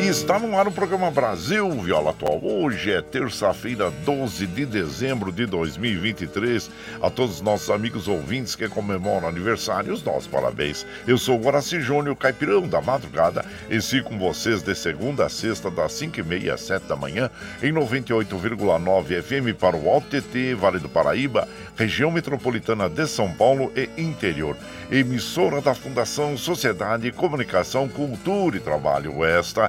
E está no ar o programa Brasil Viola Atual. Hoje é terça-feira, 12 de dezembro de 2023. A todos os nossos amigos ouvintes que comemoram aniversário, os nossos parabéns. Eu sou o Guaraci Júnior, caipirão da madrugada, e sigo com vocês de segunda a sexta, das 5h30 às 7 da manhã, em 98,9 FM para o Alto TT, Vale do Paraíba, região metropolitana de São Paulo e interior. Emissora da Fundação Sociedade, Comunicação, Cultura e Trabalho. Esta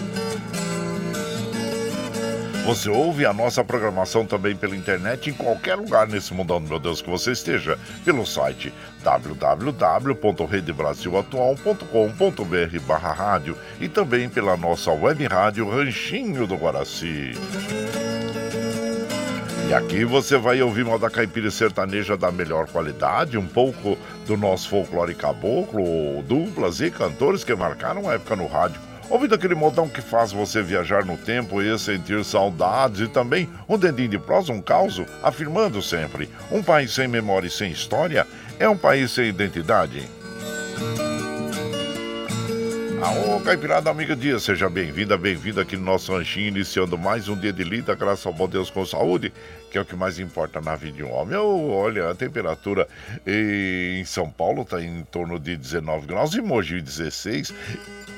Você ouve a nossa programação também pela internet em qualquer lugar nesse mundão, meu Deus, que você esteja, pelo site www.redebrasilatual.com.br barra rádio e também pela nossa web rádio Ranchinho do Guaraci. E aqui você vai ouvir moda caipira e sertaneja da melhor qualidade, um pouco do nosso folclore caboclo, duplas e cantores que marcaram a época no rádio. Ouvindo aquele modão que faz você viajar no tempo e sentir saudades e também um dedinho de prosa, um caos, afirmando sempre: um país sem memória e sem história é um país sem identidade. Aô, Caipirada Amiga Dia, seja bem-vinda, bem-vindo aqui no nosso ranchinho, iniciando mais um dia de lida, graças ao bom Deus com saúde, que é o que mais importa na vida de um homem. Olha, a temperatura em São Paulo está em torno de 19 graus, em Mogi 16,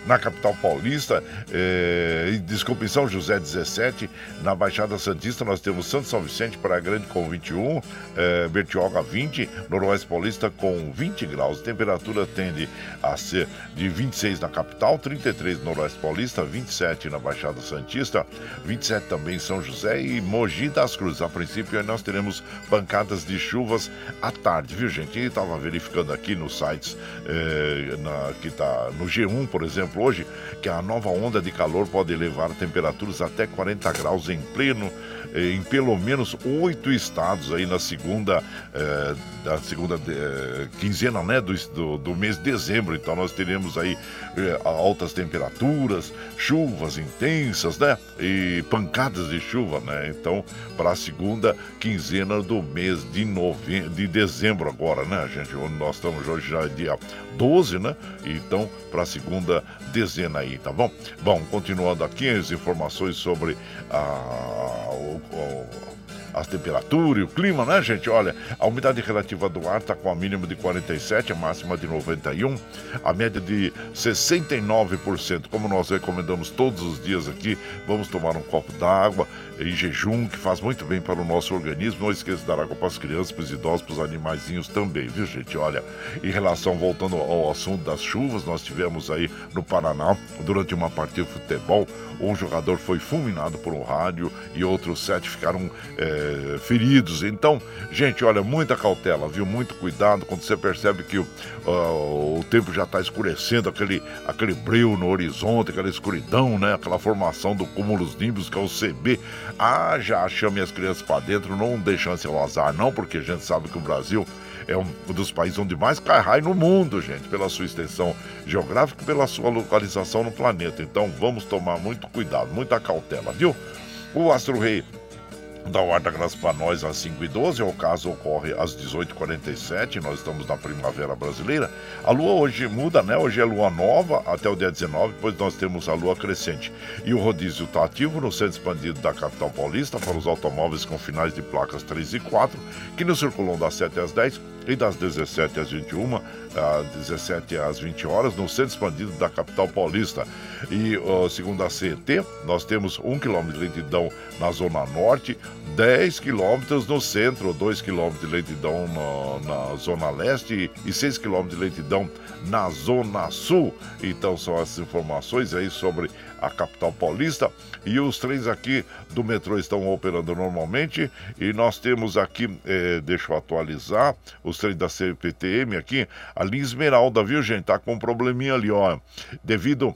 na capital paulista, é, desculpa, em São José 17, na Baixada Santista nós temos Santo São Vicente, Praia Grande com 21, é, Bertioga 20, Noroeste Paulista com 20 graus. A temperatura tende a ser de 26 na capital, 33 no Noroeste Paulista, 27 na Baixada Santista, 27 também em São José e Mogi das Cruzes. Princípio, nós teremos pancadas de chuvas à tarde, viu, gente? E estava verificando aqui nos sites eh, na, que está no G1, por exemplo, hoje, que a nova onda de calor pode levar temperaturas até 40 graus em pleno em pelo menos oito estados aí na segunda, eh, da segunda eh, quinzena né, do, do, do, mês de dezembro. Então nós teremos aí eh, altas temperaturas, chuvas intensas, né? E pancadas de chuva, né? Então, para a segunda quinzena do mês de, nove... de dezembro agora, né, gente? Onde nós estamos hoje já é dia 12, né? Então, para a segunda dezena aí, tá bom? Bom, continuando aqui as informações sobre a, as temperaturas e o clima, né, gente? Olha, a umidade relativa do ar está com a mínima de 47, a máxima de 91, a média de 69%. Como nós recomendamos todos os dias aqui, vamos tomar um copo d'água em jejum, que faz muito bem para o nosso organismo. Não esqueça de dar água para as crianças, para os idosos, para os animaizinhos também, viu, gente? Olha, em relação, voltando ao assunto das chuvas, nós tivemos aí no Paraná, durante uma partida de futebol, um jogador foi fulminado por um rádio e outros sete ficaram é, feridos. Então, gente, olha, muita cautela, viu? Muito cuidado quando você percebe que uh, o tempo já está escurecendo, aquele, aquele breu no horizonte, aquela escuridão, né? Aquela formação do cúmulos nimbus, que é o CB. Ah, já chame as crianças para dentro, não dê chance ao azar, não, porque a gente sabe que o Brasil é um dos países onde mais cai raio no mundo, gente, pela sua extensão geográfica pela sua localização no planeta. Então vamos tomar muito cuidado, muita cautela, viu? O Astro Rei da Guarda Graça para nós às 5 e 12 o caso ocorre às 18h47, nós estamos na primavera brasileira. A lua hoje muda, né? Hoje é lua nova até o dia 19, depois nós temos a lua crescente. E o rodízio está ativo no centro expandido da capital paulista para os automóveis com finais de placas 3 e 4, que nos circulam das 7 às 10 e das 17 às 21, às 17 às 20 horas, no centro expandido da capital paulista. E uh, segundo a CET, nós temos 1 km de lentidão na zona norte, 10 quilômetros no centro, 2 quilômetros de lentidão na, na, zona leste e 6 quilômetros de lentidão na zona sul. Então são as informações aí sobre a capital paulista. E os trens aqui do metrô estão operando normalmente. E nós temos aqui, eh, deixa eu atualizar, os trens da CPTM aqui, a linha Esmeralda, viu gente? Tá com um probleminha ali, ó. Devido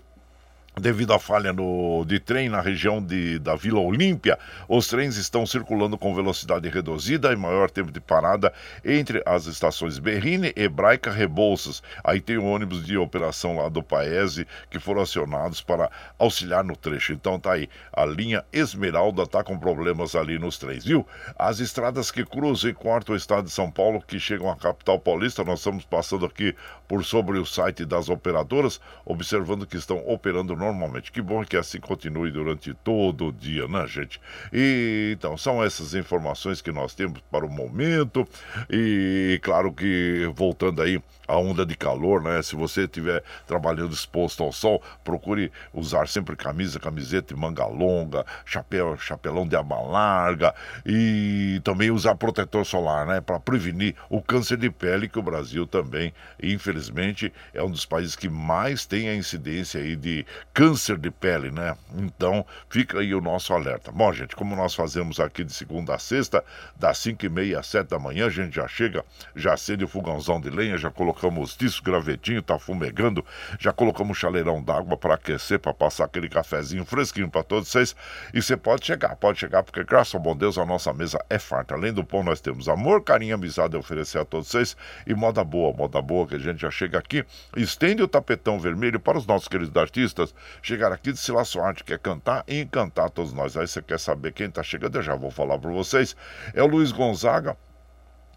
Devido à falha no, de trem na região de, da Vila Olímpia, os trens estão circulando com velocidade reduzida e maior tempo de parada entre as estações Berrine, Hebraica, Rebouças. Aí tem o ônibus de operação lá do Paese que foram acionados para auxiliar no trecho. Então tá aí, a linha Esmeralda tá com problemas ali nos trens, viu? As estradas que cruzam e cortam o estado de São Paulo, que chegam à capital paulista, nós estamos passando aqui por sobre o site das operadoras, observando que estão operando no normalmente. Que bom que assim continue durante todo o dia, né, gente? E então, são essas informações que nós temos para o momento. E claro que voltando aí a onda de calor, né? Se você estiver trabalhando exposto ao sol, procure usar sempre camisa, camiseta de manga longa, chapéu, chapelão de aba larga e também usar protetor solar, né? Para prevenir o câncer de pele que o Brasil também, infelizmente, é um dos países que mais tem a incidência aí de câncer de pele, né? Então, fica aí o nosso alerta. Bom, gente, como nós fazemos aqui de segunda a sexta, das 5 e meia às 7 da manhã, a gente já chega, já acende o fogãozão de lenha, já colocamos disco gravetinho, tá fumegando, já colocamos chaleirão d'água para aquecer, para passar aquele cafezinho fresquinho para todos vocês. E você pode chegar, pode chegar, porque graças ao bom Deus a nossa mesa é farta. Além do pão, nós temos amor, carinho, amizade a oferecer a todos vocês e moda boa, moda boa que a gente já chega aqui, estende o tapetão vermelho para os nossos queridos artistas chegar aqui de Sila Sorte, quer cantar e encantar todos nós. Aí você quer saber quem está chegando, eu já vou falar para vocês. É o Luiz Gonzaga,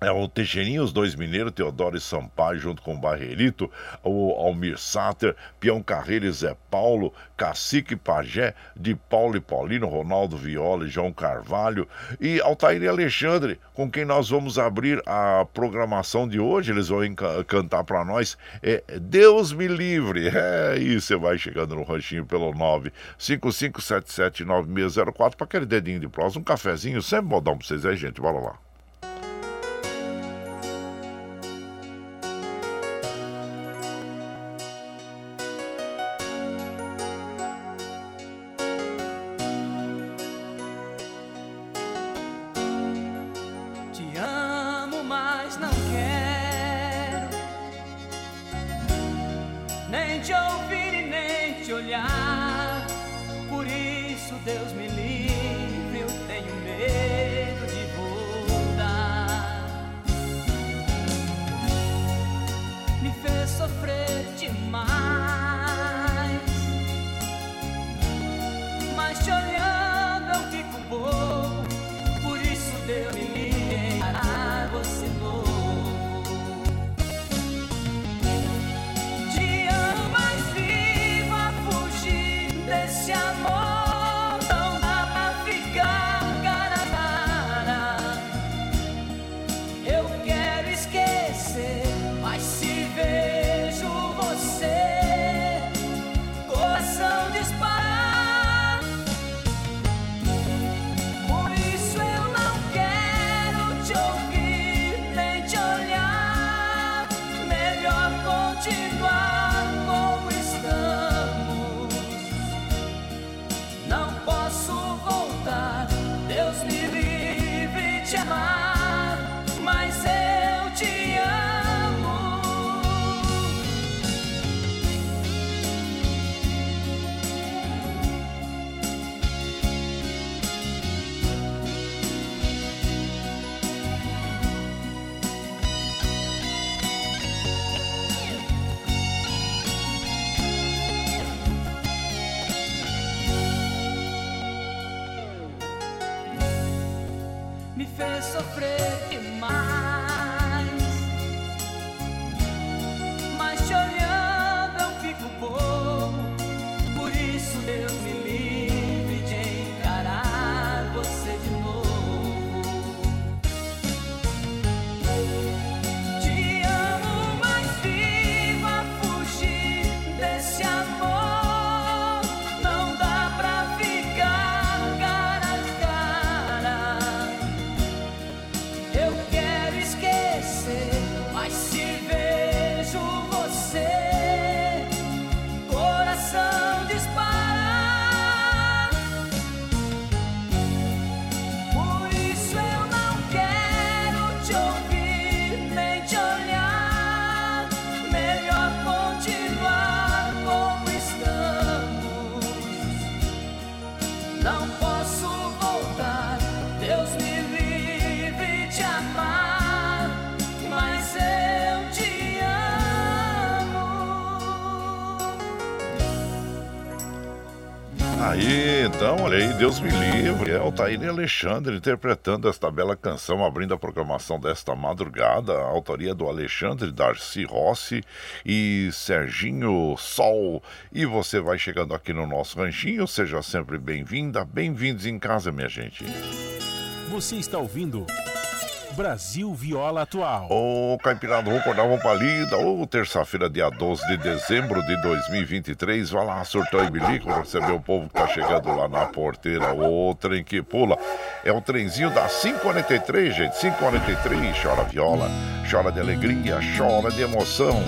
é o Teixeirinho, os dois mineiros, Teodoro e Sampaio, junto com o Barrerito, o Almir Sater, Pião Carreiro e Zé Paulo, Cacique Pajé, de Paulo e Paulino, Ronaldo Viola e João Carvalho, e Altair e Alexandre, com quem nós vamos abrir a programação de hoje. Eles vão cantar para nós. É Deus me livre. É isso, você vai chegando no ranchinho pelo 955779604 para aquele dedinho de prosa, um cafezinho, sempre modão para vocês aí, gente. Bora lá. Fez sofrer demais. Então, olha aí, Deus me livre. É o Taíne Alexandre interpretando esta bela canção, abrindo a programação desta madrugada. A autoria do Alexandre Darcy Rossi e Serginho Sol. E você vai chegando aqui no nosso ranchinho, seja sempre bem-vinda. Bem-vindos em casa, minha gente. Você está ouvindo Brasil Viola Atual. Ô, Caipirada, vou acordar uma palida. Ô, terça-feira, dia 12 de dezembro de 2023. Vai lá, surtou e bilico, receber o povo que tá chegando lá na porteira. Ô, trem que pula. É o trenzinho da 543, gente. 543. Chora viola, chora de alegria, chora de emoção.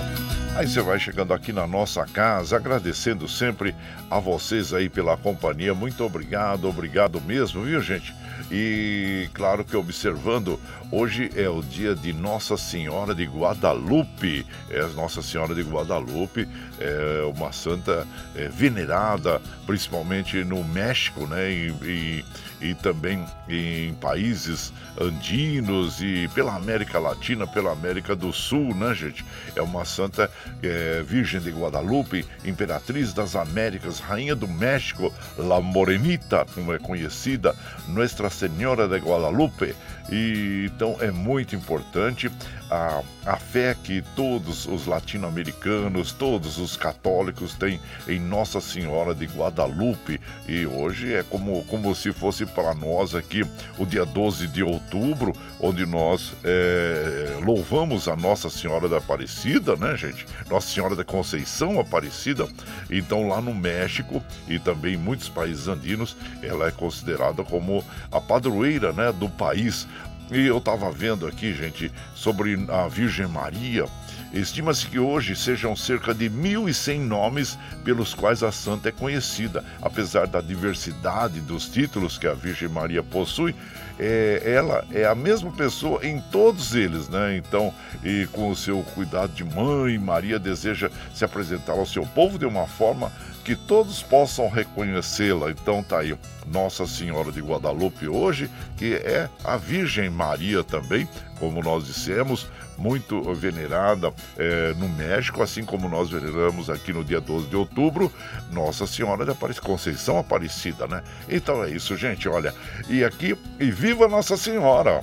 Aí você vai chegando aqui na nossa casa, agradecendo sempre a vocês aí pela companhia. Muito obrigado, obrigado mesmo, viu, gente? E claro que observando, hoje é o dia de Nossa Senhora de Guadalupe. É Nossa Senhora de Guadalupe, é uma santa é, venerada, principalmente no México, né? E, e, e também em países andinos e pela América Latina, pela América do Sul, né, gente? É uma santa é, Virgem de Guadalupe, Imperatriz das Américas, Rainha do México, La Morenita, como é conhecida, Nuestra Senhora de Guadalupe. E, então é muito importante a, a fé que todos os latino-americanos, todos os católicos têm em Nossa Senhora de Guadalupe. E hoje é como, como se fosse para nós aqui o dia 12 de outubro, onde nós é, louvamos a Nossa Senhora da Aparecida, né, gente? Nossa Senhora da Conceição Aparecida. Então, lá no México e também em muitos países andinos, ela é considerada como a padroeira né, do país. E eu estava vendo aqui, gente, sobre a Virgem Maria. Estima-se que hoje sejam cerca de 1.100 nomes pelos quais a santa é conhecida. Apesar da diversidade dos títulos que a Virgem Maria possui, é, ela é a mesma pessoa em todos eles, né? Então, e com o seu cuidado de mãe, Maria deseja se apresentar ao seu povo de uma forma que todos possam reconhecê-la. Então tá aí Nossa Senhora de Guadalupe hoje, que é a Virgem Maria também, como nós dissemos, muito venerada é, no México, assim como nós veneramos aqui no dia 12 de outubro, Nossa Senhora de Aparecida, Conceição Aparecida, né? Então é isso, gente, olha. E aqui, e viva Nossa Senhora!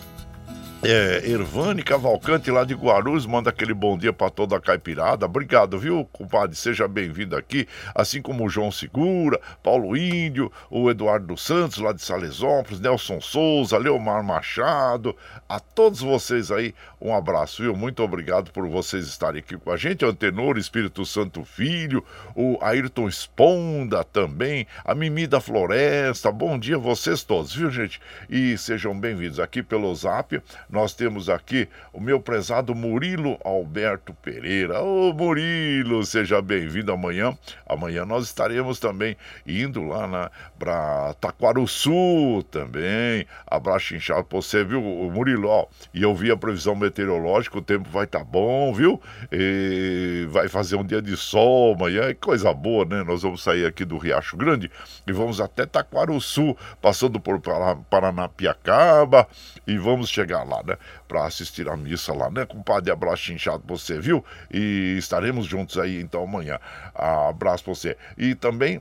É, Ervane Cavalcante lá de Guarulhos manda aquele bom dia para toda a caipirada. Obrigado, viu, compadre? Seja bem-vindo aqui. Assim como o João Segura, Paulo Índio, o Eduardo Santos lá de Salesópolis, Nelson Souza, Leomar Machado. A todos vocês aí, um abraço, viu? Muito obrigado por vocês estarem aqui com a gente. Antenor Espírito Santo Filho, o Ayrton Esponda também, a Mimi da Floresta. Bom dia a vocês todos, viu, gente? E sejam bem-vindos aqui pelo Zap nós temos aqui o meu prezado Murilo Alberto Pereira. Ô Murilo, seja bem-vindo amanhã. Amanhã nós estaremos também indo lá para Taquaruçu também. Abraço inchado pra você, viu, Murilo? E eu vi a previsão meteorológica, o tempo vai estar tá bom, viu? E vai fazer um dia de sol amanhã, é coisa boa, né? Nós vamos sair aqui do Riacho Grande e vamos até Taquaruçu, passando por Paranapiacaba e vamos chegar lá né? Para assistir a missa lá, né? Compadre, abraço inchado pra você, viu? E estaremos juntos aí então amanhã. Abraço pra você. E também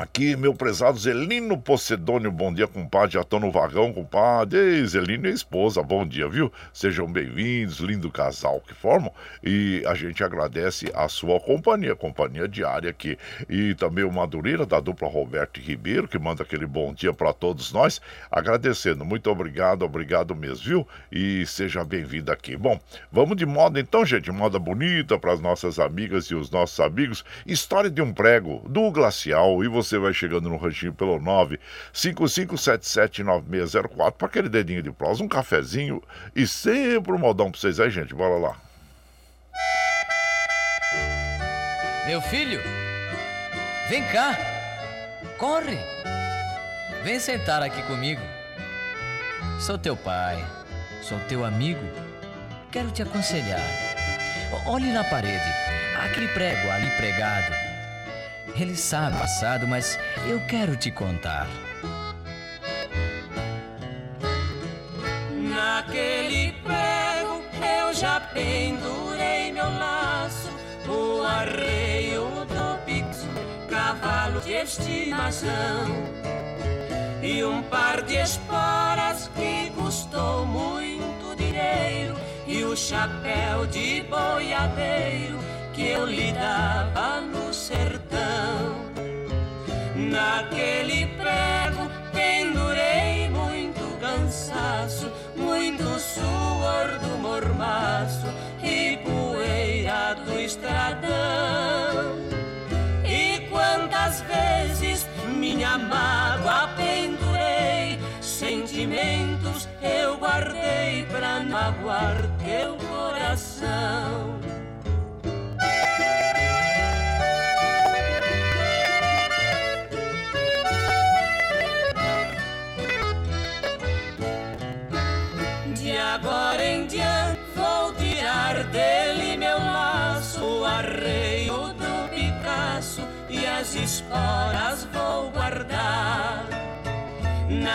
Aqui, meu prezado Zelino Pocedônio, bom dia, compadre. Já tô no vagão, compadre. Ei, Zelino e esposa, bom dia, viu? Sejam bem-vindos, lindo casal que formam. E a gente agradece a sua companhia, companhia diária aqui. E também o Madureira, da dupla Roberto Ribeiro, que manda aquele bom dia para todos nós. Agradecendo, muito obrigado, obrigado mesmo, viu? E seja bem-vindo aqui. Bom, vamos de moda então, gente, moda bonita para as nossas amigas e os nossos amigos. História de um prego do Glacial. E você você vai chegando no ranchinho pelo 955779604 para aquele dedinho de prosa, um cafezinho e sempre um modão para vocês aí, gente. Bora lá. Meu filho, vem cá, corre, vem sentar aqui comigo. Sou teu pai, sou teu amigo, quero te aconselhar. Olhe na parede, aquele prego ali pregado ele sabe o passado, mas eu quero te contar. Naquele prego eu já pendurei meu laço, o arreio do pixo, cavalo de estimação e um par de esporas que custou muito dinheiro e o chapéu de boiadeiro que eu lhe dava no sertão. Naquele prego pendurei muito cansaço, muito suor do mormaço e poeira do estradão. E quantas vezes minha mágoa pendurei, sentimentos eu guardei pra magoar teu coração.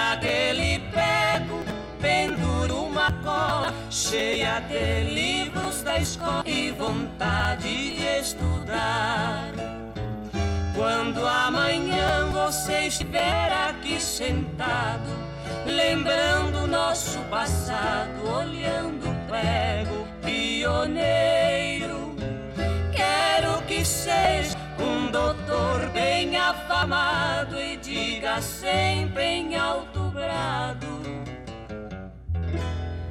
Naquele pego penduro uma cola cheia de livros da escola e vontade de estudar. Quando amanhã você estiver aqui sentado lembrando nosso passado, olhando o prego pioneiro. Quero que seja um doutor bem afamado e diga sempre em alto grado: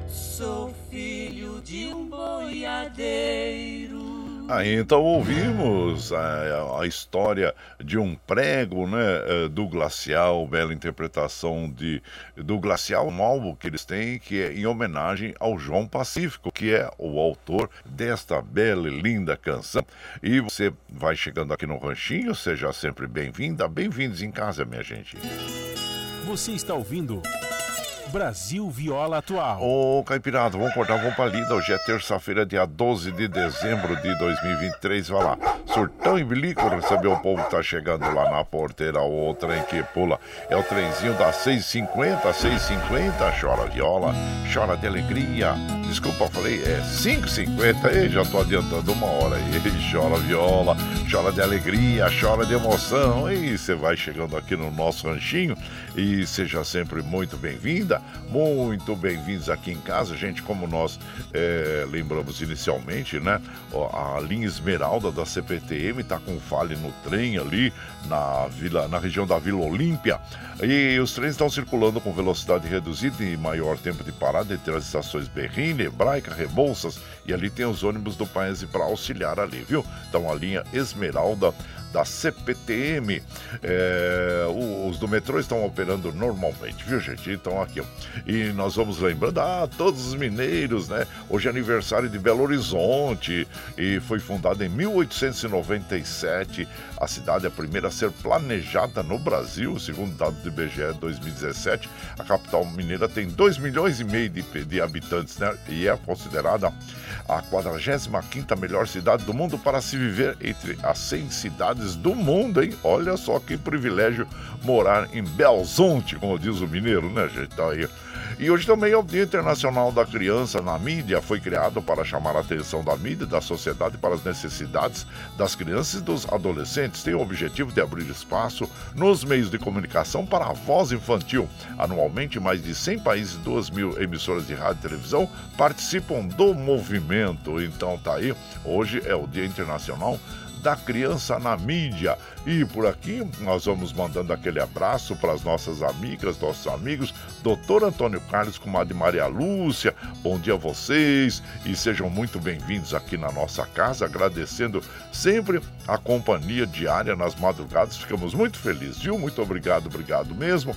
Sou filho de um boiadeiro. Aí então ouvimos a, a, história de um prego né, eh, do Glacial, bela interpretação de, do Glacial, um álbum que eles têm, que é em homenagem ao João Pacífico, que é o autor desta bela e linda canção. E você vai chegando aqui no Ranchinho, seja sempre bem-vinda, bem-vindos em casa, minha gente. Você está ouvindo. Brasil Viola Atual. Ô, Caipirada, vamos cortar, vamos pra lida. Hoje é terça-feira, dia 12 de dezembro de 2023. Vai lá. Surtão e bilico receber o povo que tá chegando lá na porteira, o trem que pula. É o trenzinho das 650, 650, chora viola, chora de alegria. Desculpa, falei, é 5,50, e já tô adiantando uma hora aí. Chora viola, chora de alegria, chora de emoção. E você vai chegando aqui no nosso ranchinho e seja sempre muito bem-vinda, muito bem-vindos aqui em casa, gente. Como nós é, lembramos inicialmente, né? A linha Esmeralda da CPTM tá com falha no trem ali na vila, na região da Vila Olímpia. E os trens estão circulando com velocidade reduzida e maior tempo de parada entre as estações Berrine, Hebraica, Rebouças e ali tem os ônibus do Paese para auxiliar ali, viu? Então a linha Esmeralda da CPTM. É, os do metrô estão operando normalmente, viu, gente? Então aqui, ó. E nós vamos lembrando, ah, todos os mineiros, né? Hoje é aniversário de Belo Horizonte e foi fundada em 1897. A cidade é a primeira a ser planejada no Brasil, segundo dados do IBGE 2017. A capital mineira tem 2 milhões e meio de, de habitantes, né? E é considerada a 45 melhor cidade do mundo para se viver entre as 100 cidades do mundo, hein? Olha só que privilégio morar em Belzonte, como diz o mineiro, né, gente? Tá aí. E hoje também é o Dia Internacional da Criança na mídia. Foi criado para chamar a atenção da mídia e da sociedade para as necessidades das crianças e dos adolescentes. Tem o objetivo de abrir espaço nos meios de comunicação para a voz infantil. Anualmente, mais de 100 países e 2 mil emissoras de rádio e televisão participam do movimento. Então tá aí, hoje é o Dia Internacional da criança na mídia. E por aqui nós vamos mandando aquele abraço para as nossas amigas, nossos amigos, doutor Antônio Carlos, comadre Maria Lúcia. Bom dia a vocês e sejam muito bem-vindos aqui na nossa casa, agradecendo sempre a companhia diária nas madrugadas. Ficamos muito felizes, viu? Muito obrigado, obrigado mesmo.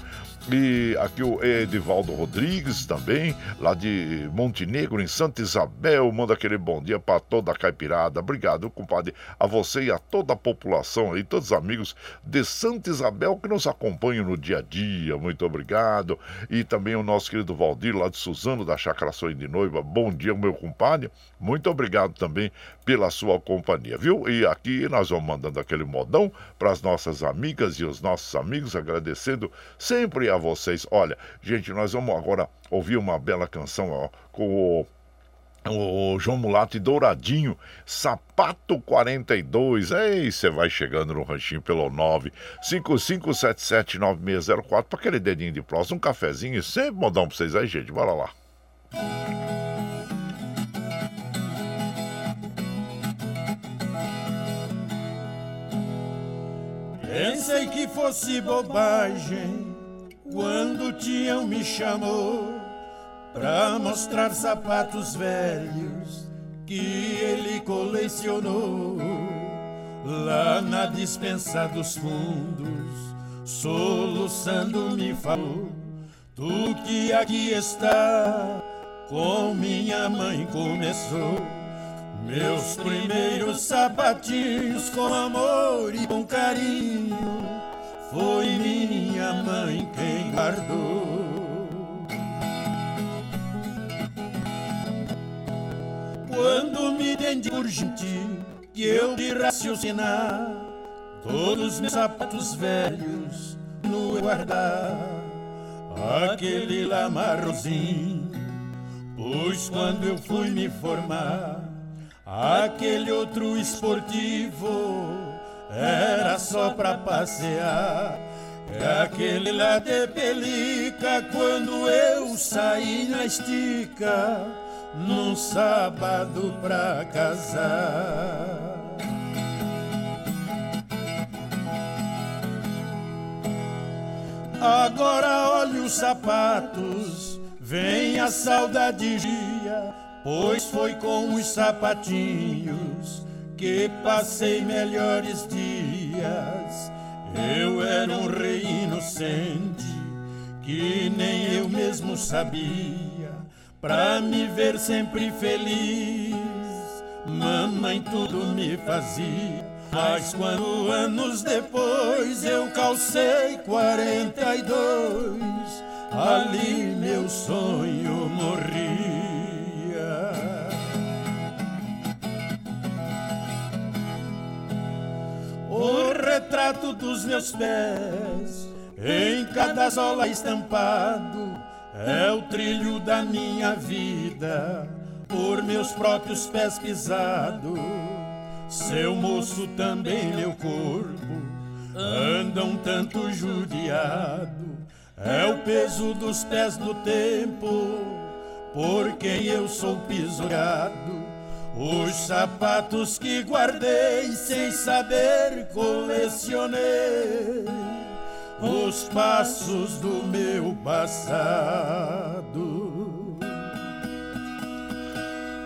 E aqui o Edivaldo Rodrigues também, lá de Montenegro, em Santa Isabel, manda aquele bom dia para toda a caipirada. Obrigado, compadre, a você e a toda a população aí, todos os amigos de Santa Isabel que nos acompanham no dia a dia. Muito obrigado. E também o nosso querido Valdir, lá de Suzano, da Chácara Sonho de Noiva. Bom dia, meu compadre. Muito obrigado também pela sua companhia, viu? E aqui nós vamos mandando aquele modão para as nossas amigas e os nossos amigos, agradecendo sempre a vocês. Olha, gente, nós vamos agora ouvir uma bela canção ó, com o o João Mulato e Douradinho, Sapato 42. Ei, você vai chegando no ranchinho pelo 955779604 para aquele dedinho de próximo, um cafezinho sempre modão para vocês aí, gente. Bora lá. Pensei que fosse bobagem quando o Tião me chamou pra mostrar sapatos velhos que ele colecionou lá na dispensa dos fundos, soluçando me falou: Tu que aqui está, com minha mãe começou. Meus primeiros sapatinhos com amor e com carinho, foi minha mãe quem guardou. Quando me entendi por gente que eu de raciocinar, todos meus sapatos velhos no guardar, aquele lá marrozinho, pois quando eu fui me formar, aquele outro esportivo era só pra passear. É aquele lá de pelica quando eu saí na estica num sábado pra casar. Agora olha os sapatos, vem a saudade dia, pois foi com os sapatinhos que passei melhores dias. Eu era um rei inocente que nem eu mesmo sabia. Pra me ver sempre feliz, mamãe tudo me fazia. Mas quando anos depois eu calcei 42, ali meu sonho morria. Calçado dos meus pés, em cada sola estampado, é o trilho da minha vida, por meus próprios pés pisado. Seu moço também meu corpo, anda um tanto judiado, é o peso dos pés do tempo, por quem eu sou pisoteado. Os sapatos que guardei sem saber colecionei os passos do meu passado.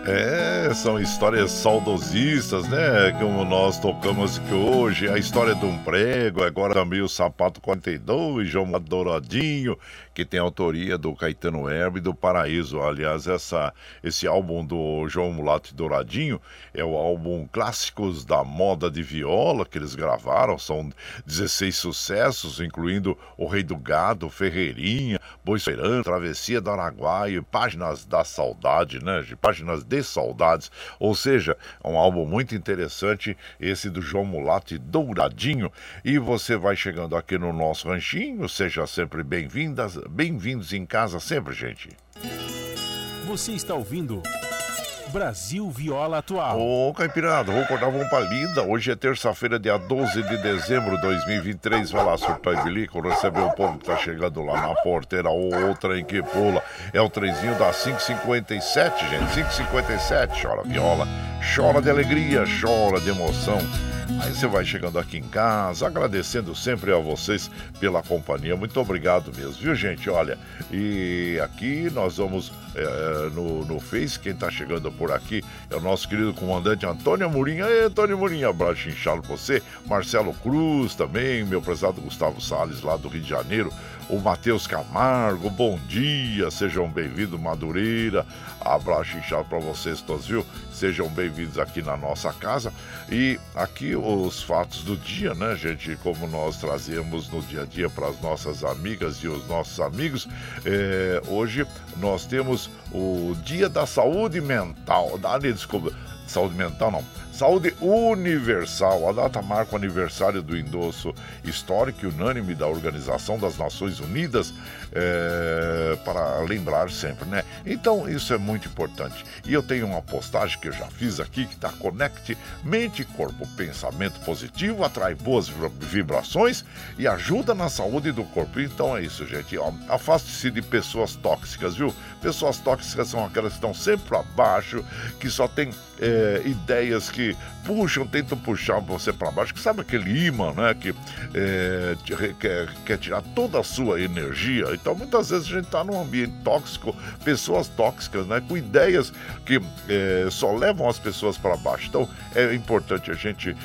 É, são histórias saudosistas, né? Como nós tocamos aqui hoje, a história de um prego, agora também o Sapato 42, João Douradinho, que tem autoria do Caetano Herbe e do Paraíso. Aliás, essa, esse álbum do João Mulato Douradinho é o álbum Clássicos da Moda de Viola que eles gravaram, são 16 sucessos, incluindo O Rei do Gado, Ferreirinha, Boi Travessia do Araguaia, Páginas da Saudade, né? Páginas de saudades. Ou seja, é um álbum muito interessante, esse do João Mulato Douradinho. E você vai chegando aqui no nosso ranchinho, seja sempre bem-vindas, bem-vindos em casa sempre, gente. Você está ouvindo Brasil Viola Atual. Ô, Caipirada, vou acordar uma palida. Hoje é terça-feira, dia 12 de dezembro de 2023. Vai lá, surtar bilico, receber o povo que tá chegando lá na porteira. Ou outra em que pula. É o trenzinho da 557, gente. 557. Chora viola, chora de alegria, chora de emoção. Aí você vai chegando aqui em casa, agradecendo sempre a vocês pela companhia. Muito obrigado mesmo, viu, gente? Olha, e aqui nós vamos é, no, no Face, quem está chegando por aqui é o nosso querido comandante Antônio Murinha. Ei, Antônio Murinha, abraço inchado você. Marcelo Cruz também, meu prezado Gustavo Salles, lá do Rio de Janeiro o Matheus Camargo, bom dia, sejam bem-vindos, Madureira, abraço inchado para vocês todos, viu? Sejam bem-vindos aqui na nossa casa. E aqui os fatos do dia, né, gente? Como nós trazemos no dia a dia para as nossas amigas e os nossos amigos. É, hoje nós temos o Dia da Saúde Mental. Ah, desculpa, saúde mental não Saúde Universal. A data marca o aniversário do endosso histórico e unânime da Organização das Nações Unidas, é, para lembrar sempre, né? Então, isso é muito importante. E eu tenho uma postagem que eu já fiz aqui que está Conecte Mente, Corpo, Pensamento Positivo, atrai boas vibrações e ajuda na saúde do corpo. Então é isso, gente. Afaste-se de pessoas tóxicas, viu? Pessoas tóxicas são aquelas que estão sempre para baixo, que só têm é, ideias que puxam, tentam puxar você para baixo, que sabe aquele imã, né? Que é, quer, quer tirar toda a sua energia. Então, muitas vezes a gente está num ambiente tóxico, pessoas tóxicas, né? Com ideias que é, só levam as pessoas para baixo. Então, é importante a gente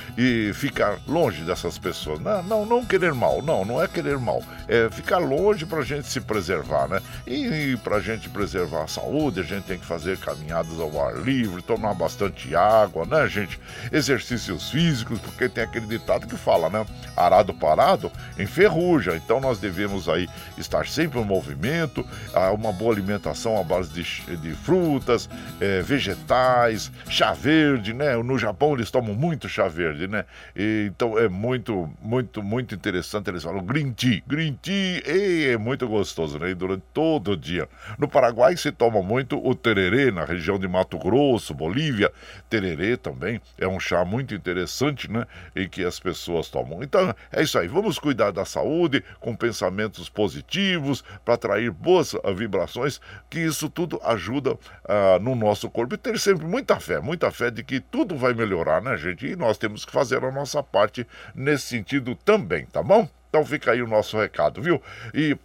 ficar longe dessas pessoas. Não, não, não querer mal, não, não é querer mal. É ficar longe para a gente se preservar, né? E, e para a gente preservar a saúde, a gente tem que fazer caminhadas ao ar livre, tomar bastante água, né, gente? exercícios físicos, porque tem aquele ditado que fala, né? Arado parado enferruja. Então nós devemos aí estar sempre em movimento, uma boa alimentação à base de, de frutas, é, vegetais, chá verde, né? No Japão eles tomam muito chá verde, né? E, então é muito, muito, muito interessante. Eles falam green tea, green tea, e é muito gostoso, né? E durante todo o dia. No Paraguai se toma muito o tererê, na região de Mato Grosso, Bolívia. Tererê também é um chá muito interessante, né? E que as pessoas tomam. Então é isso aí. Vamos cuidar da saúde com pensamentos positivos para atrair boas ah, vibrações, que isso tudo ajuda uh, no nosso corpo e ter sempre muita fé, muita fé de que tudo vai melhorar, né, gente? E nós temos que fazer a nossa parte nesse sentido também, tá bom? Então fica aí o nosso recado, viu? E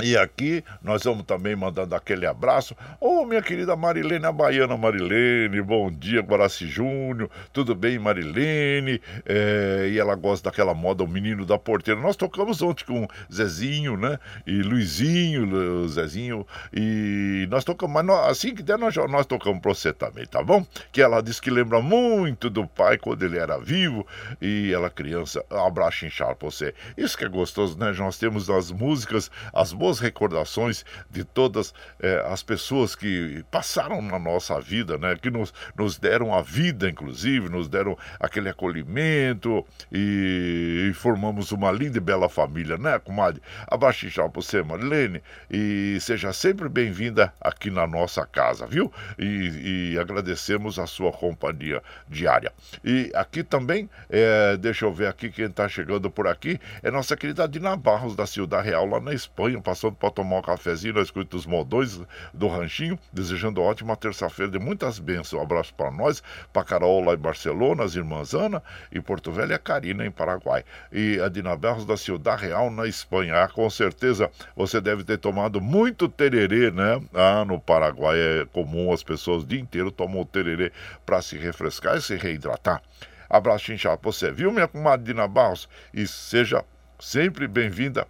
e aqui nós vamos também mandando aquele abraço. Ô, oh, minha querida Marilene, a baiana Marilene, bom dia, Guaraci Júnior, tudo bem, Marilene? É, e ela gosta daquela moda, o menino da porteira. Nós tocamos ontem com Zezinho, né? E Luizinho, Zezinho, e nós tocamos, mas nós, assim que der, nós, nós tocamos pra você também, tá bom? Que ela disse que lembra muito do pai quando ele era vivo e ela criança. Um abraço inchado pra você. Isso que é gostoso, né? Nós temos as músicas, as boas recordações de todas eh, as pessoas que passaram na nossa vida, né? Que nos, nos deram a vida, inclusive, nos deram aquele acolhimento e, e formamos uma linda e bela família, né, comadre? Abaixo pra você, Marilene, e seja sempre bem-vinda aqui na nossa casa, viu? E, e, agradecemos a sua companhia diária. E aqui também, é, deixa eu ver aqui quem está chegando por aqui, é nossa querida Dina Barros da Ciudad Real, lá na Espanha, passando para tomar um cafezinho, nós escuta os modões do ranchinho, desejando ótima terça-feira de muitas bênçãos. Um abraço para nós, para Carol lá em Barcelona, as irmãs Ana e Porto Velho e a Karina em Paraguai. E a Dina Barros da Ciudad Real na Espanha. Ah, com certeza você deve ter tomado muito tererê, né? Ah, no Paraguai é comum as pessoas o dia inteiro tomam o tererê para se refrescar e se reidratar. Abraço inchado você, viu, minha comadre Dina Barros? E seja sempre bem-vinda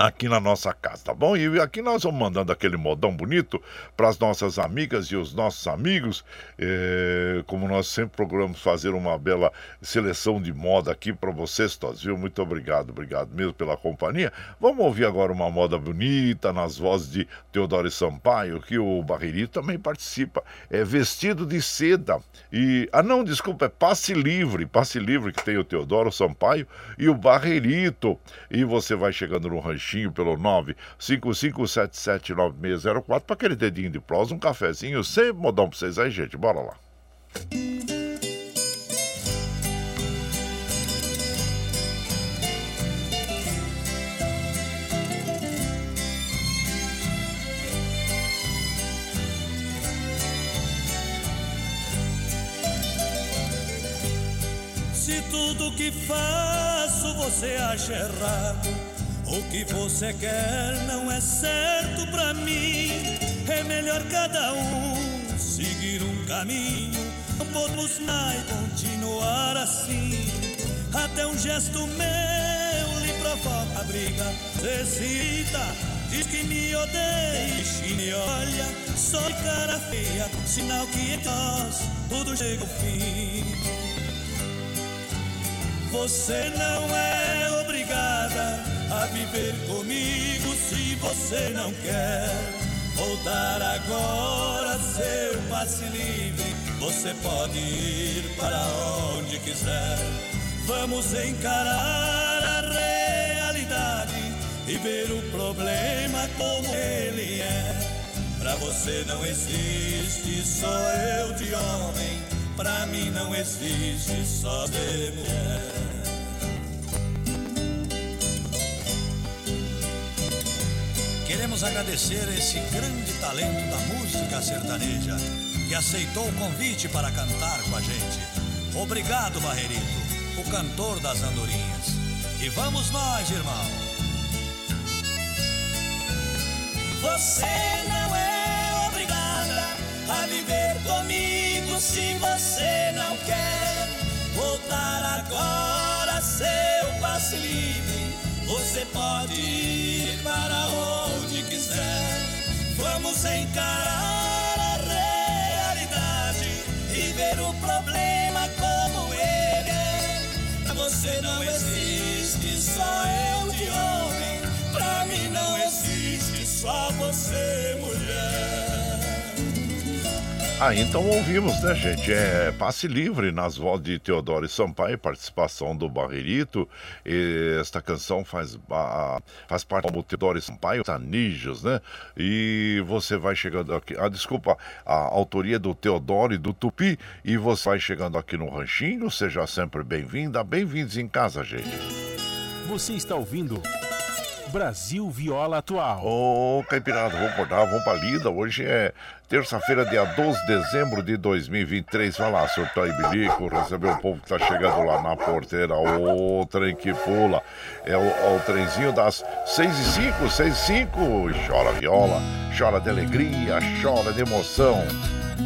aqui na nossa casa, tá bom? E aqui nós vamos mandando aquele modão bonito para as nossas amigas e os nossos amigos, é, como nós sempre procuramos fazer uma bela seleção de moda aqui para vocês todos, viu? Muito obrigado, obrigado mesmo pela companhia. Vamos ouvir agora uma moda bonita nas vozes de Teodoro Sampaio, que o Barreirito também participa, é vestido de seda e, ah não, desculpa, é passe livre, passe livre que tem o Teodoro Sampaio e o Barreirito e você vai chegando no ranchinho pelo 955779604 para aquele dedinho de prosa, um cafezinho, sempre modão para vocês aí, gente. Bora lá. Se tudo que faço você acha errado o que você quer não é certo pra mim. É melhor cada um seguir um caminho. Não podemos mais continuar assim. Até um gesto meu lhe provoca briga. Necessita, diz que me odeia e me olha. Só de cara feia, sinal que em nós tudo chega ao fim. Você não é obrigada a viver comigo se você não quer. Vou dar agora seu passe livre. Você pode ir para onde quiser. Vamos encarar a realidade e ver o problema como ele é. Pra você não existe só eu de homem. Pra mim não existe só de mulher. Queremos agradecer esse grande talento da música sertaneja que aceitou o convite para cantar com a gente. Obrigado, Barreirito, o cantor das andorinhas. E vamos nós, irmão. Você não é obrigada a viver comigo se você não quer voltar agora seu passe livre você pode ir para onde. Vamos encarar a realidade e ver o problema como ele é. Você não existe só eu de homem. Pra mim não existe só você, mulher. Ah, então ouvimos, né, gente? É passe livre nas vozes de Teodoro Sampaio, participação do Barreirito. esta canção faz, faz parte do Teodoro Sampaio, Tanijos, né? E você vai chegando aqui. Ah, desculpa, a autoria do Teodoro e do Tupi. E você vai chegando aqui no Ranchinho. Seja sempre bem-vinda. Bem-vindos em casa, gente. Você está ouvindo. Brasil Viola Atual. Ô, oh, Caipirada, vamos acordar, vamos pra lida. Hoje é terça-feira, dia 12 de dezembro de 2023. Vai lá, surtou e bilico, receber o povo que tá chegando lá na porteira. Ô, trem que pula. É o, o trenzinho das 6 e 5, 6 e 5. Chora viola, chora de alegria, chora de emoção.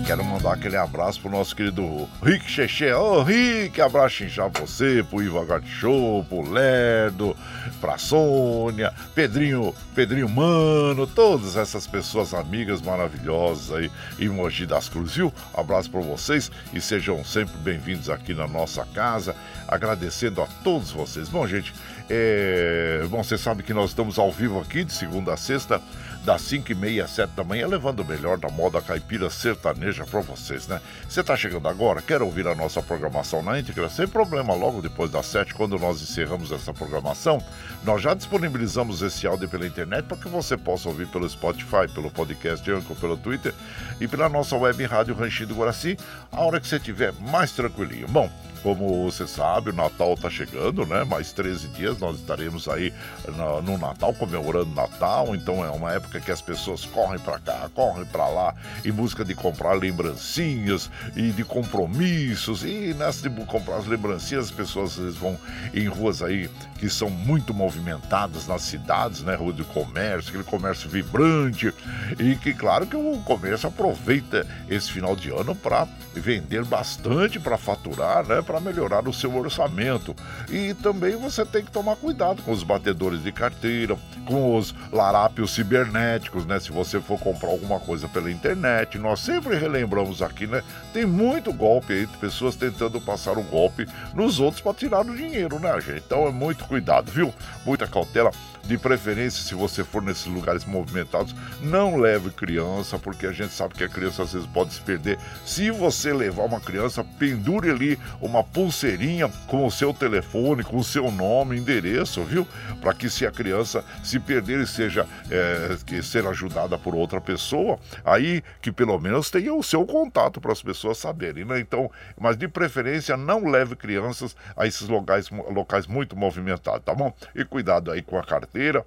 Quero mandar aquele abraço pro nosso querido Rick Cheche. Ô, oh, Rick, abraço inchar você, pro Ivo Show, pro Lerdo, pra Sônia, Pedrinho, Pedrinho Mano, todas essas pessoas amigas maravilhosas aí em Mogi das Cruzes, viu? Abraço para vocês e sejam sempre bem-vindos aqui na nossa casa. Agradecendo a todos vocês. Bom, gente, é... bom, você sabe que nós estamos ao vivo aqui de segunda a sexta das 5 e meia às 7 da manhã, levando o melhor da moda caipira sertaneja para vocês, né? Você está chegando agora, quer ouvir a nossa programação na íntegra? Sem problema, logo depois das 7, quando nós encerramos essa programação, nós já disponibilizamos esse áudio pela internet para que você possa ouvir pelo Spotify, pelo podcast Anchor, pelo Twitter e pela nossa web rádio Ranchinho do Guaraci, a hora que você estiver mais tranquilinho. Bom, como você sabe, o Natal está chegando, né? Mais 13 dias nós estaremos aí no, no Natal, comemorando Natal. Então é uma época que as pessoas correm para cá, correm para lá, em busca de comprar lembrancinhas e de compromissos. E nessa de comprar as lembrancinhas, as pessoas vão em ruas aí que são muito movimentadas nas cidades, né? Rua de comércio, aquele comércio vibrante. E que, claro, que o comércio aproveita esse final de ano para vender bastante, para faturar, né? Para melhorar o seu orçamento. E também você tem que tomar cuidado com os batedores de carteira, com os larápios cibernéticos, né? Se você for comprar alguma coisa pela internet, nós sempre relembramos aqui, né? Tem muito golpe aí, pessoas tentando passar o golpe nos outros para tirar o dinheiro, né, gente? Então é muito cuidado, viu? Muita cautela. De preferência, se você for nesses lugares movimentados, não leve criança, porque a gente sabe que a criança às vezes pode se perder. Se você levar uma criança, pendure ali uma pulseirinha com o seu telefone, com o seu nome, endereço, viu? Para que se a criança se perder e seja é, que ser ajudada por outra pessoa, aí que pelo menos tenha o seu contato para as pessoas saberem, né? Então, mas de preferência não leve crianças a esses locais, locais muito movimentados, tá bom? E cuidado aí com a carteira carteira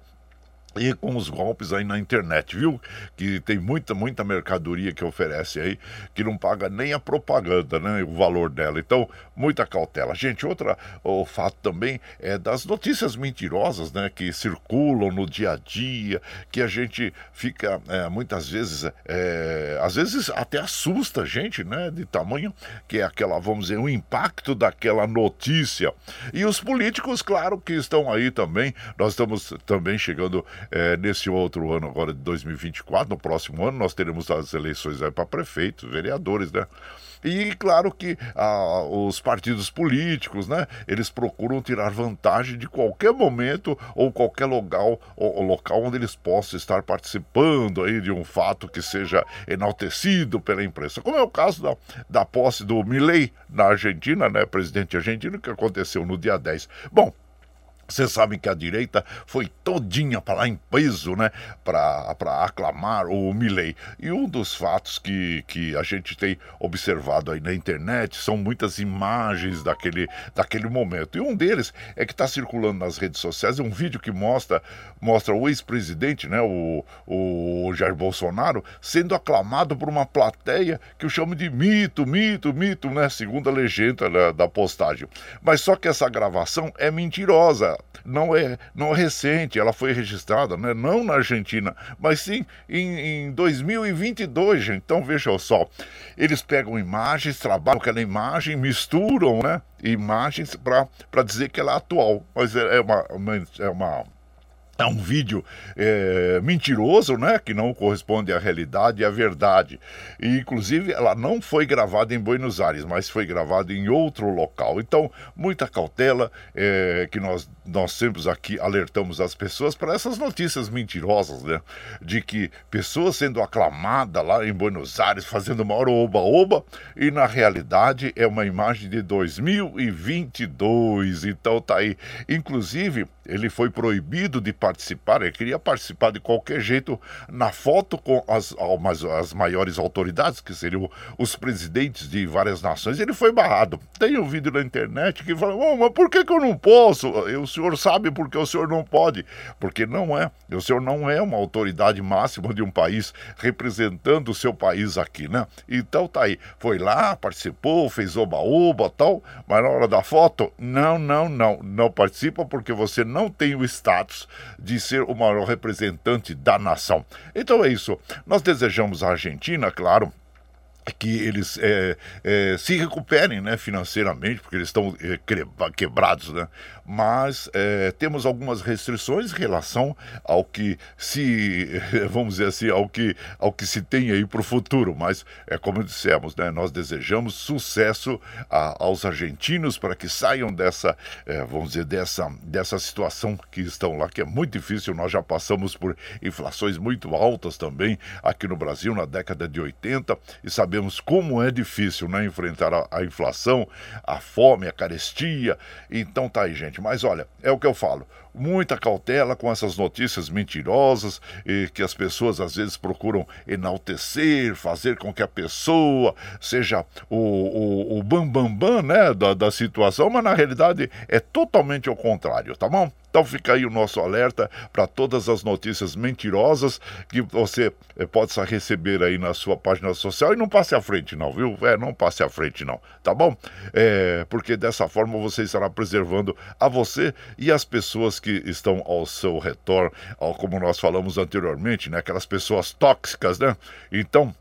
e com os golpes aí na internet, viu? Que tem muita, muita mercadoria que oferece aí que não paga nem a propaganda, né? O valor dela. Então, muita cautela. Gente, outra, o fato também é das notícias mentirosas, né? Que circulam no dia a dia, que a gente fica é, muitas vezes, é, às vezes até assusta a gente, né? De tamanho que é aquela, vamos dizer, o impacto daquela notícia. E os políticos, claro que estão aí também. Nós estamos também chegando é, nesse outro ano, agora de 2024, no próximo ano, nós teremos as eleições para prefeitos, vereadores, né? E claro que ah, os partidos políticos, né, eles procuram tirar vantagem de qualquer momento ou qualquer local, ou, local onde eles possam estar participando aí de um fato que seja enaltecido pela imprensa. Como é o caso da, da posse do Milei na Argentina, né, presidente argentino, que aconteceu no dia 10. Bom, vocês sabem que a direita foi todinha para lá em peso, né? Para aclamar o Milley. E um dos fatos que, que a gente tem observado aí na internet são muitas imagens daquele, daquele momento. E um deles é que está circulando nas redes sociais, é um vídeo que mostra, mostra o ex-presidente, né? O, o Jair Bolsonaro, sendo aclamado por uma plateia que o chama de mito, mito, mito, né? Segundo a legenda da, da postagem. Mas só que essa gravação é mentirosa não é, não é recente, ela foi registrada né, não na Argentina, mas sim em, em 2022, gente. Então veja só, eles pegam imagens, trabalham aquela imagem, misturam né, imagens para dizer que ela é atual, mas é, é uma, uma, é uma é um vídeo é, mentiroso, né? Que não corresponde à realidade e à verdade. E, inclusive, ela não foi gravada em Buenos Aires, mas foi gravada em outro local. Então, muita cautela é, que nós, nós sempre aqui alertamos as pessoas para essas notícias mentirosas, né? De que pessoas sendo aclamadas lá em Buenos Aires, fazendo maior oba-oba, e na realidade é uma imagem de 2022. Então, tá aí. Inclusive, ele foi proibido de participar, ele queria participar de qualquer jeito na foto com as, as, as maiores autoridades, que seriam os presidentes de várias nações. Ele foi barrado. Tem um vídeo na internet que fala: oh, mas por que, que eu não posso? E o senhor sabe por que o senhor não pode? Porque não é. O senhor não é uma autoridade máxima de um país representando o seu país aqui, né? Então tá aí. Foi lá, participou, fez oba-oba tal, mas na hora da foto, não, não, não. Não participa porque você não tem o status de ser o maior representante da nação. Então é isso. Nós desejamos à Argentina, claro, que eles é, é, se recuperem né, financeiramente, porque eles estão é, quebrados, né? mas é, temos algumas restrições em relação ao que se, vamos dizer assim, ao que, ao que se tem aí para o futuro. Mas, é como dissemos, né, nós desejamos sucesso a, aos argentinos para que saiam dessa, é, vamos dizer, dessa, dessa situação que estão lá, que é muito difícil. Nós já passamos por inflações muito altas também aqui no Brasil na década de 80 e sabemos como é difícil né, enfrentar a, a inflação, a fome, a carestia. Então tá aí, gente mas olha, é o que eu falo. Muita cautela com essas notícias mentirosas e que as pessoas às vezes procuram enaltecer, fazer com que a pessoa seja o, o, o bambambam bam, bam, né, da, da situação, mas na realidade é totalmente ao contrário, tá bom? Então fica aí o nosso alerta para todas as notícias mentirosas que você é, possa receber aí na sua página social e não passe à frente não, viu? É, não passe à frente não, tá bom? É, porque dessa forma você estará preservando a você e as pessoas que estão ao seu redor, como nós falamos anteriormente, né? Aquelas pessoas tóxicas, né? Então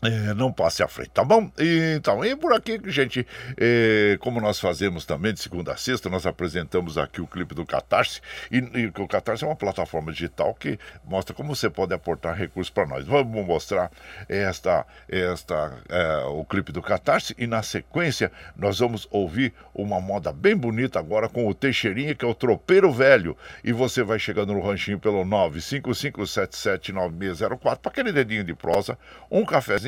é, não passe à frente, tá bom? E, então, e por aqui, gente, é, como nós fazemos também de segunda a sexta, nós apresentamos aqui o clipe do Catarse. E, e o Catarse é uma plataforma digital que mostra como você pode aportar recursos para nós. Vamos mostrar esta, esta, é, o clipe do Catarse e na sequência nós vamos ouvir uma moda bem bonita agora com o Teixeirinha, que é o Tropeiro Velho. E você vai chegando no ranchinho pelo 955779604 para aquele dedinho de prosa, um cafezinho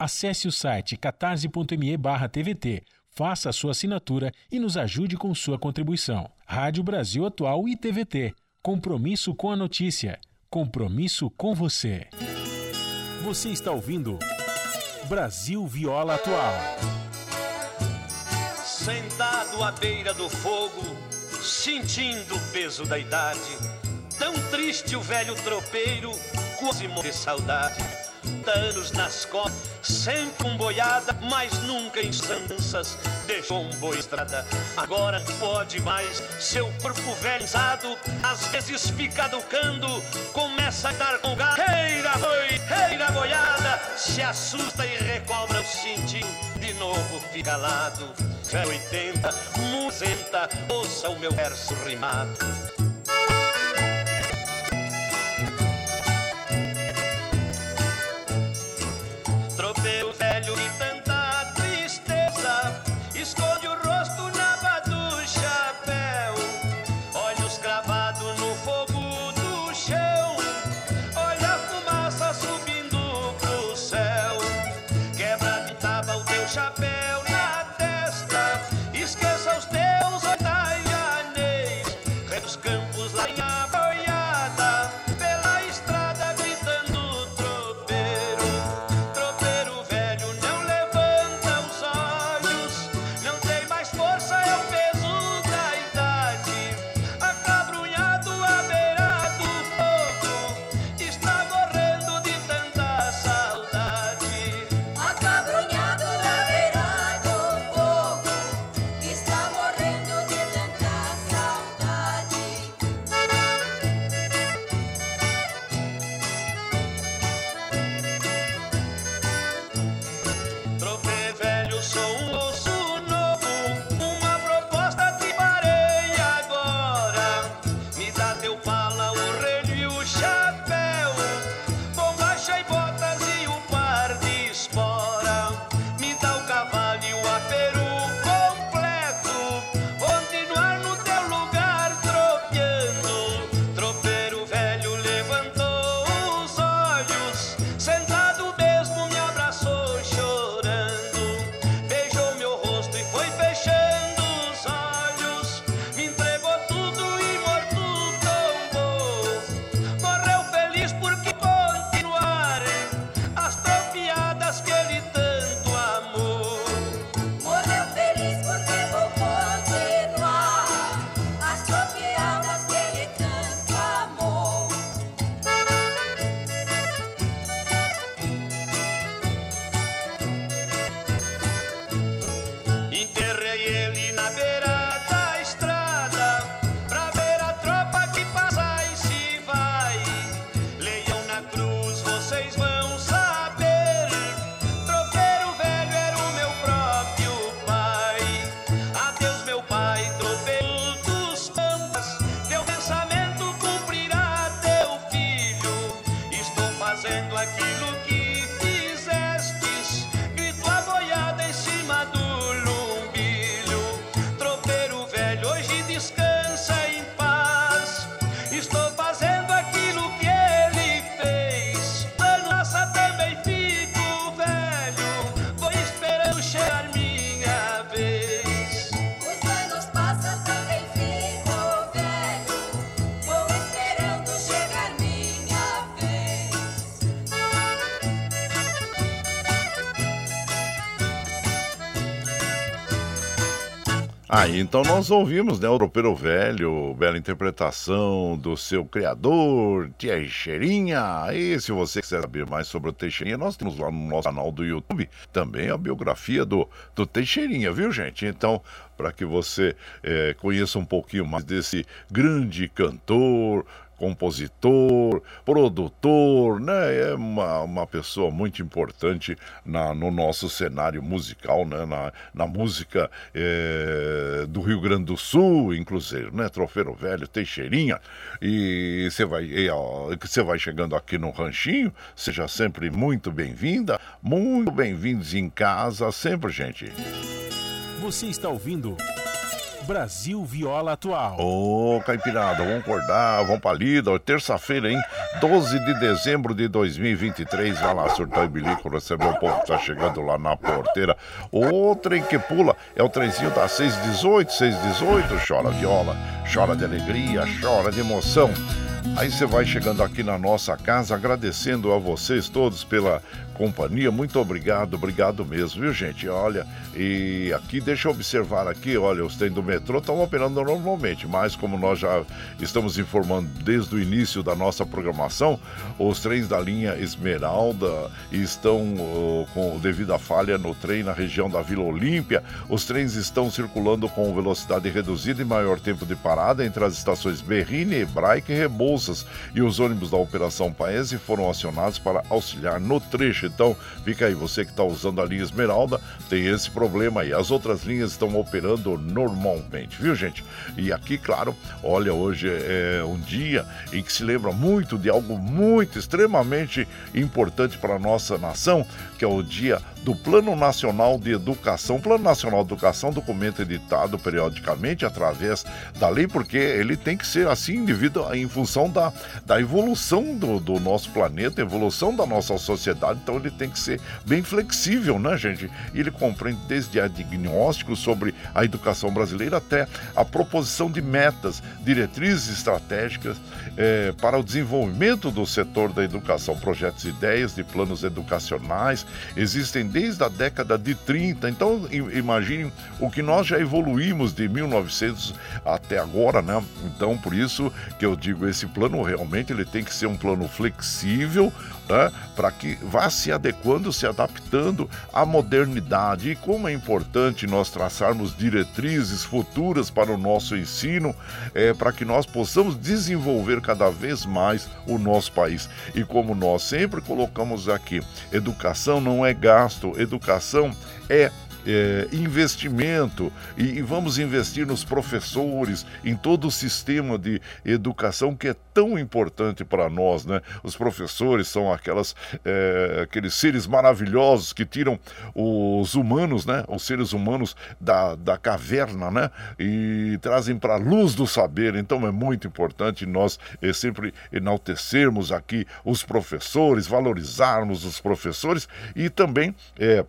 Acesse o site catarse.me TVT, faça a sua assinatura e nos ajude com sua contribuição. Rádio Brasil Atual e TVT. Compromisso com a notícia. Compromisso com você. Você está ouvindo Brasil Viola Atual. Sentado à beira do fogo, sentindo o peso da idade, tão triste o velho tropeiro, quase morre de saudade anos nas costas, sempre um boiada, mas nunca em sanças deixou um boi estrada. Agora pode mais, seu corpo velhado, às vezes fica ducando, começa a dar com gado. Reira boi, reira boiada, se assusta e recobra o cintinho, de novo fica calado. 80, musenta, ouça o meu verso rimado. Aí então nós ouvimos, né, o Tropeiro Velho, bela interpretação do seu criador, Teixeirinha. E se você quiser saber mais sobre o Teixeirinha, nós temos lá no nosso canal do YouTube também a biografia do, do Teixeirinha, viu gente? Então, para que você eh, conheça um pouquinho mais desse grande cantor, compositor, produtor, né? É uma, uma pessoa muito importante na, no nosso cenário musical, né? Na, na música eh, do Rio Grande do Sul, inclusive, né? Trofeiro Velho, Teixeirinha. E você vai, você vai chegando aqui no Ranchinho, seja sempre muito bem-vinda, muito bem-vindos em casa, sempre, gente. Você está ouvindo Brasil Viola Atual. Ô, Caipirada, vamos acordar, vamos pra lida. Terça-feira, hein? 12 de dezembro de 2023. Vai lá, surtar e bilico, receber o povo que tá chegando lá na porteira. O trem que pula é o trenzinho da 618, 618. Chora viola, chora de alegria, chora de emoção. Aí você vai chegando aqui na nossa casa, agradecendo a vocês todos pela companhia. Muito obrigado, obrigado mesmo, viu, gente? Olha, e aqui, deixa eu observar aqui, olha, os trens do metrô estão operando normalmente, mas como nós já estamos informando desde o início da nossa programação, os trens da linha Esmeralda estão oh, com devido à falha no trem na região da Vila Olímpia. Os trens estão circulando com velocidade reduzida e maior tempo de parada entre as estações Berrine, Hebraica e Rebouças. E os ônibus da Operação Paese foram acionados para auxiliar no trecho. Então, fica aí, você que está usando a linha Esmeralda, tem esse problema aí. As outras linhas estão operando normalmente, viu, gente? E aqui, claro, olha, hoje é um dia em que se lembra muito de algo muito, extremamente importante para a nossa nação, que é o dia do Plano Nacional de Educação. O Plano Nacional de Educação, documento editado periodicamente através da lei, porque ele tem que ser assim devido em função da, da evolução do, do nosso planeta, evolução da nossa sociedade, então ele tem que ser bem flexível, né, gente? Ele compreende desde a diagnóstico sobre a educação brasileira até a proposição de metas, diretrizes estratégicas eh, para o desenvolvimento do setor da educação, projetos ideias de planos educacionais existem desde a década de 30. Então, i- imaginem o que nós já evoluímos de 1900 até agora, né? Então, por isso que eu digo, esse plano realmente ele tem que ser um plano flexível, né? Para que vá se adequando, se adaptando à modernidade. E como é importante nós traçarmos diretrizes futuras para o nosso ensino, é, para que nós possamos desenvolver cada vez mais o nosso país. E como nós sempre colocamos aqui, educação não é gasto, educação é é, investimento e, e vamos investir nos professores, em todo o sistema de educação que é tão importante para nós, né? Os professores são aquelas, é, aqueles seres maravilhosos que tiram os humanos, né? Os seres humanos da, da caverna, né? E trazem para a luz do saber. Então é muito importante nós eh, sempre enaltecermos aqui os professores, valorizarmos os professores e também é,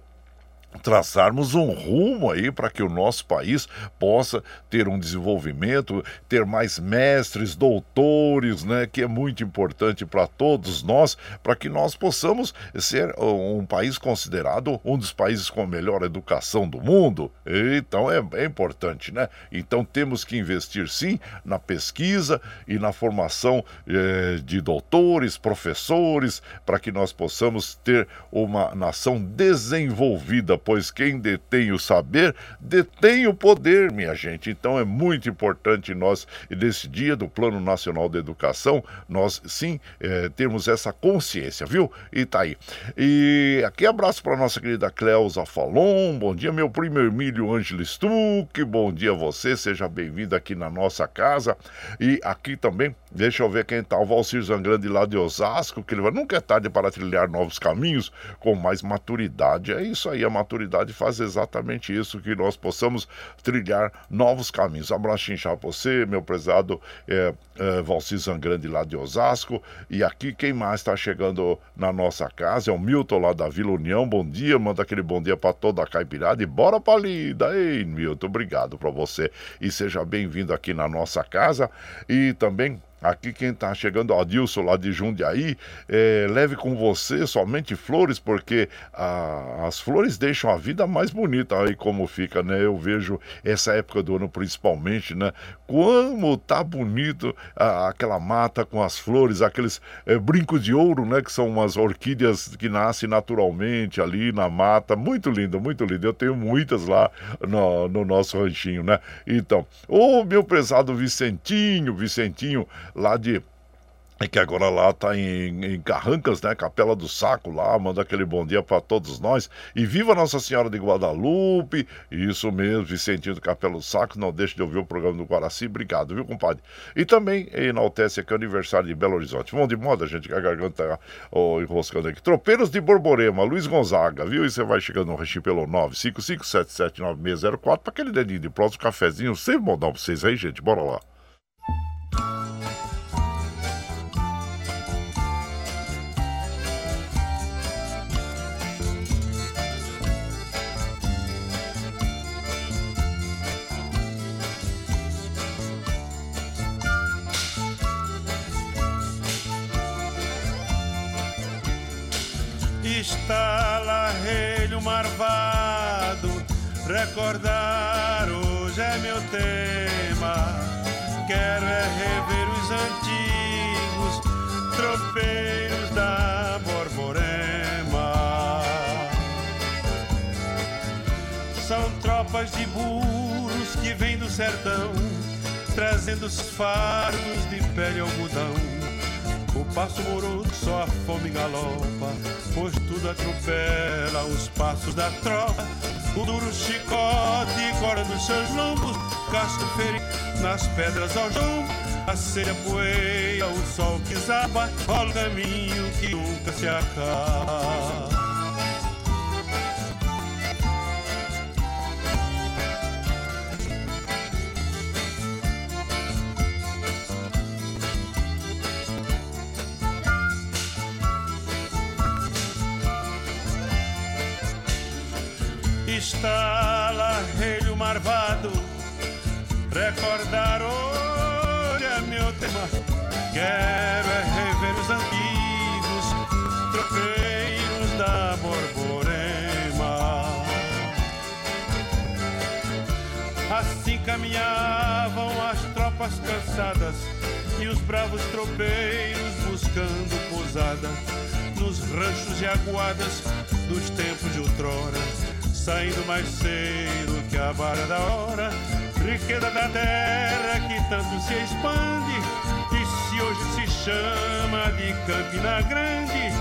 traçarmos um rumo aí para que o nosso país possa ter um desenvolvimento, ter mais mestres, doutores, né, que é muito importante para todos nós, para que nós possamos ser um país considerado um dos países com a melhor educação do mundo. Então é, é importante, né? Então temos que investir sim na pesquisa e na formação eh, de doutores, professores, para que nós possamos ter uma nação desenvolvida pois quem detém o saber detém o poder, minha gente. Então é muito importante nós, nesse dia do Plano Nacional de Educação, nós sim é, termos essa consciência, viu? E tá aí. E aqui abraço para nossa querida Cleusa Falon. Bom dia, meu primo Emílio Ângelo Stuck. Bom dia a você, seja bem-vindo aqui na nossa casa. E aqui também, deixa eu ver quem tá, o Valcir Zangrande lá de Osasco, que ele vai, nunca é tarde para trilhar novos caminhos com mais maturidade. É isso aí, a maturidade faz exatamente isso, que nós possamos trilhar novos caminhos. Abraço pra você, meu prezado é, é, Valcir Zangrande lá de Osasco. E aqui quem mais está chegando na nossa casa é o Milton lá da Vila União. Bom dia, manda aquele bom dia para toda a caipirada e bora pra lida. Ei, Milton, obrigado para você e seja bem-vindo aqui na nossa casa. E também Aqui quem tá chegando, Adilson lá de Jundiaí, é, leve com você somente flores, porque a- as flores deixam a vida mais bonita. Aí como fica, né? Eu vejo essa época do ano principalmente, né? Como tá bonito a- aquela mata com as flores, aqueles é, brincos de ouro, né? Que são umas orquídeas que nascem naturalmente ali na mata. Muito lindo, muito lindo. Eu tenho muitas lá no, no nosso ranchinho, né? Então, ô meu prezado Vicentinho, Vicentinho, lá de. Que agora lá tá em, em Carrancas, né? Capela do Saco lá, manda aquele bom dia para todos nós. E viva Nossa Senhora de Guadalupe! Isso mesmo, Vicentinho do Capela do Saco, não deixe de ouvir o programa do Guaraci. Obrigado, viu, compadre? E também enaltece aqui o aniversário de Belo Horizonte. Vamos de moda, gente, que a garganta ó, enroscando aqui. Tropeiros de Borborema, Luiz Gonzaga, viu? E você vai chegando no recheio pelo 955779604 para aquele dedinho de próximo cafezinho. Sempre bom dar pra vocês aí, gente. Bora lá. Estala relho marvado, recordar hoje é meu tema. Quero é rever os antigos tropeiros da Borborema. São tropas de burros que vêm do sertão, trazendo os fardos de pele algodão. Passo moroso só a fome galopa, pois tudo atropela os passos da tropa. O duro chicote corta dos seus lombos, casco ferido nas pedras ao chão. A ceia poeira, o sol que zaba, rola o caminho que nunca se acaba. Estala relho marvado, recordar é meu tema. Quero é rever os antigos tropeiros da Borborema. Assim caminhavam as tropas cansadas e os bravos tropeiros buscando pousada nos ranchos e aguadas dos tempos de outrora, saindo mais cedo que a vara da hora, riqueza da terra que tanto se expande e se hoje se chama de Campina Grande,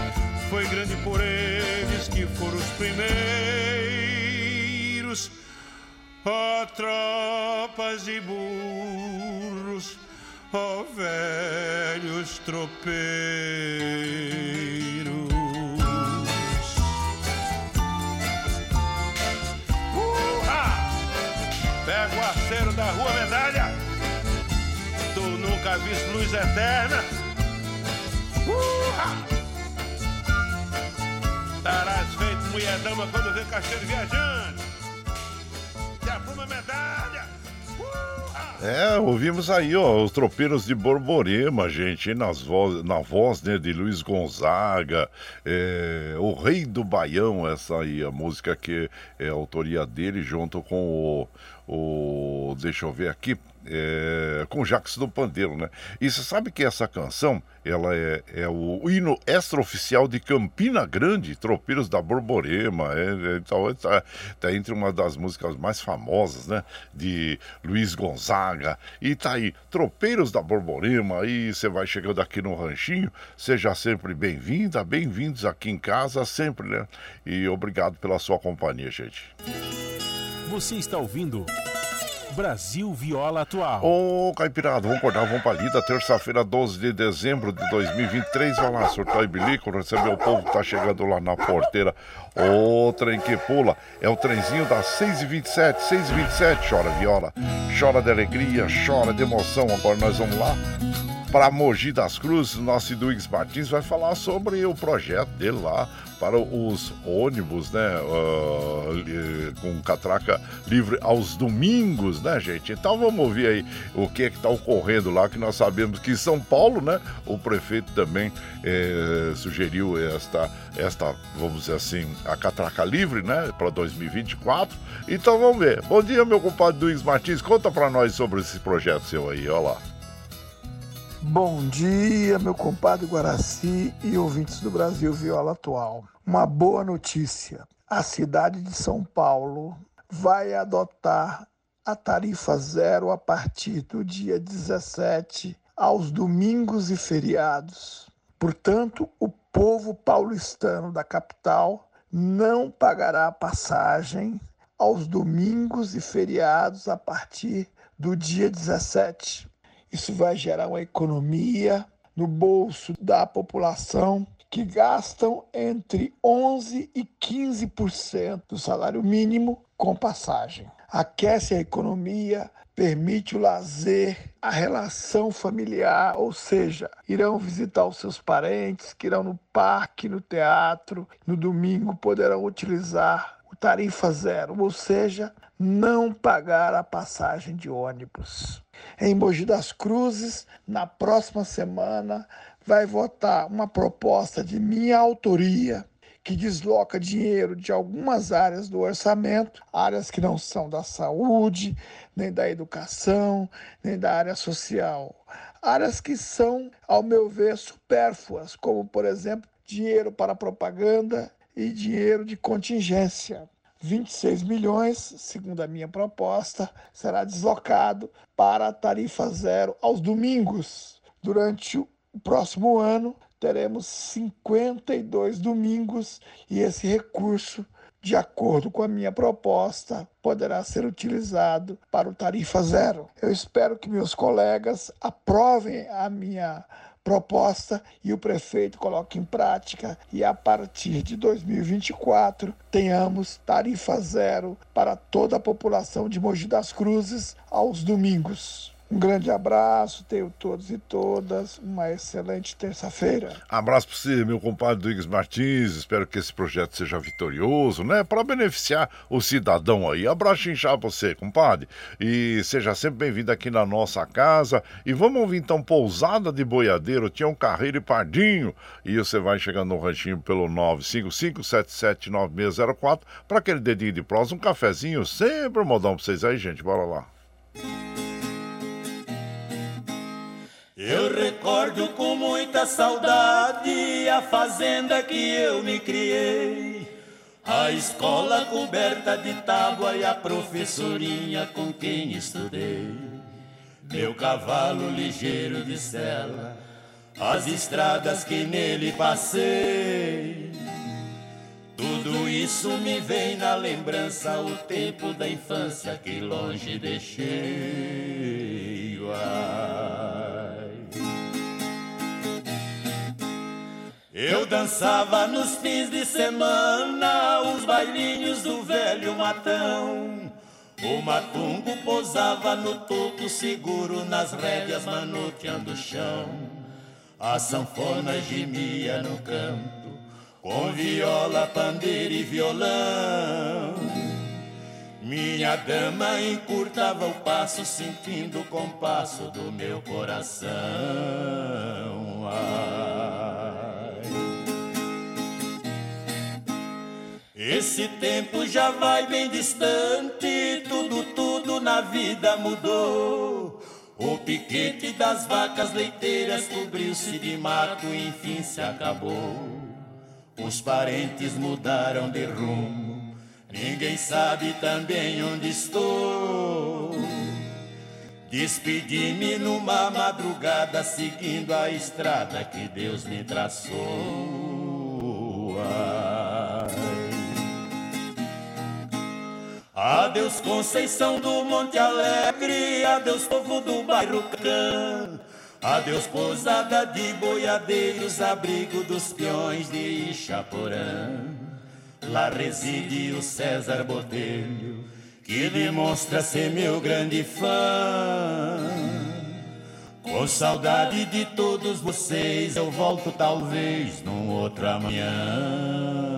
foi grande por eles que foram os primeiros. Ó tropas de burros, ó velhos tropeiros. Viste luz eterna. Urra! Tarás feito mulher dama quando vê cacheiro viajante. Se apruma medalha. É, ouvimos aí, ó, os tropeiros de Borborema, gente, nas voz, na voz né, de Luiz Gonzaga, é, o Rei do Baião, essa aí, a música que é a autoria dele, junto com o o, deixa eu ver aqui, é, com Jacques do Pandeiro, né? E você sabe que essa canção, ela é, é o hino extraoficial de Campina Grande, Tropeiros da Borborema, é, é, então, tá, tá entre uma das músicas mais famosas, né? De Luiz Gonzaga, e tá aí, Tropeiros da Borborema, aí você vai chegando aqui no Ranchinho, seja sempre bem-vinda, bem-vindos aqui em casa, sempre, né? E obrigado pela sua companhia, gente. Você está ouvindo Brasil Viola Atual. Ô, Caipirada, vamos acordar, vamos pra lida. Terça-feira, 12 de dezembro de 2023. Vai lá, surtar e bilico, receber o povo que tá chegando lá na porteira. Ô, trem que pula. É o trenzinho das 6h27, 6h27. Chora viola, chora de alegria, chora de emoção. Agora nós vamos lá para Mogi das Cruzes, nosso Duígues Martins vai falar sobre o projeto dele lá para os ônibus, né, uh, com catraca livre aos domingos, né, gente? Então vamos ouvir aí o que é que está ocorrendo lá, que nós sabemos que em São Paulo, né, o prefeito também eh, sugeriu esta, esta, vamos dizer assim, a catraca livre, né, para 2024. Então vamos ver. Bom dia, meu compadre Duígues Martins, conta para nós sobre esse projeto seu aí, olha lá. Bom dia, meu compadre Guaraci e ouvintes do Brasil Viola Atual. Uma boa notícia: a cidade de São Paulo vai adotar a tarifa zero a partir do dia 17 aos domingos e feriados. Portanto, o povo paulistano da capital não pagará passagem aos domingos e feriados a partir do dia 17. Isso vai gerar uma economia no bolso da população que gastam entre 11 e 15% do salário mínimo com passagem. Aquece a economia, permite o lazer, a relação familiar, ou seja, irão visitar os seus parentes, que irão no parque, no teatro, no domingo poderão utilizar o tarifa zero, ou seja, não pagar a passagem de ônibus. Em Mogi das Cruzes, na próxima semana, vai votar uma proposta de minha autoria que desloca dinheiro de algumas áreas do orçamento, áreas que não são da saúde, nem da educação, nem da área social. Áreas que são, ao meu ver, supérfluas, como, por exemplo, dinheiro para propaganda e dinheiro de contingência. 26 milhões, segundo a minha proposta, será deslocado para a tarifa zero aos domingos. Durante o próximo ano, teremos 52 domingos e esse recurso, de acordo com a minha proposta, poderá ser utilizado para o tarifa zero. Eu espero que meus colegas aprovem a minha proposta e o prefeito coloque em prática e a partir de 2024 tenhamos tarifa zero para toda a população de Mogi das Cruzes aos domingos. Um grande abraço, tenho todos e todas uma excelente terça-feira. Abraço para você, meu compadre Duígues Martins. Espero que esse projeto seja vitorioso, né? Para beneficiar o cidadão aí. Abraço inchar pra você, compadre. E seja sempre bem-vindo aqui na nossa casa. E vamos ouvir então Pousada de Boiadeiro, Tião Carreiro e Pardinho. E você vai chegando no ranchinho pelo 955779604 para aquele dedinho de prosa, um cafezinho, sempre um modão pra vocês aí, gente. Bora lá. Eu recordo com muita saudade a fazenda que eu me criei. A escola coberta de tábua e a professorinha com quem estudei. Meu cavalo ligeiro de sela, as estradas que nele passei. Tudo isso me vem na lembrança, o tempo da infância que longe deixei. Eu dançava nos fins de semana os bailinhos do velho matão. O matungo pousava no topo seguro nas rédeas manoteando o chão. A sanfona gemia no canto, com viola, pandeiro e violão. Minha dama encurtava o passo, sentindo o compasso do meu coração. Ai. Esse tempo já vai bem distante, tudo, tudo na vida mudou. O piquete das vacas leiteiras cobriu-se de mato e enfim se acabou. Os parentes mudaram de rumo, ninguém sabe também onde estou. Despedi-me numa madrugada, seguindo a estrada que Deus me traçou. Ai. Adeus Conceição do Monte Alegre, adeus povo do bairro Cã. Adeus pousada de boiadeiros, abrigo dos peões de Ichaporã. Lá reside o César Botelho, que demonstra ser meu grande fã. Com saudade de todos vocês, eu volto talvez num outro amanhã.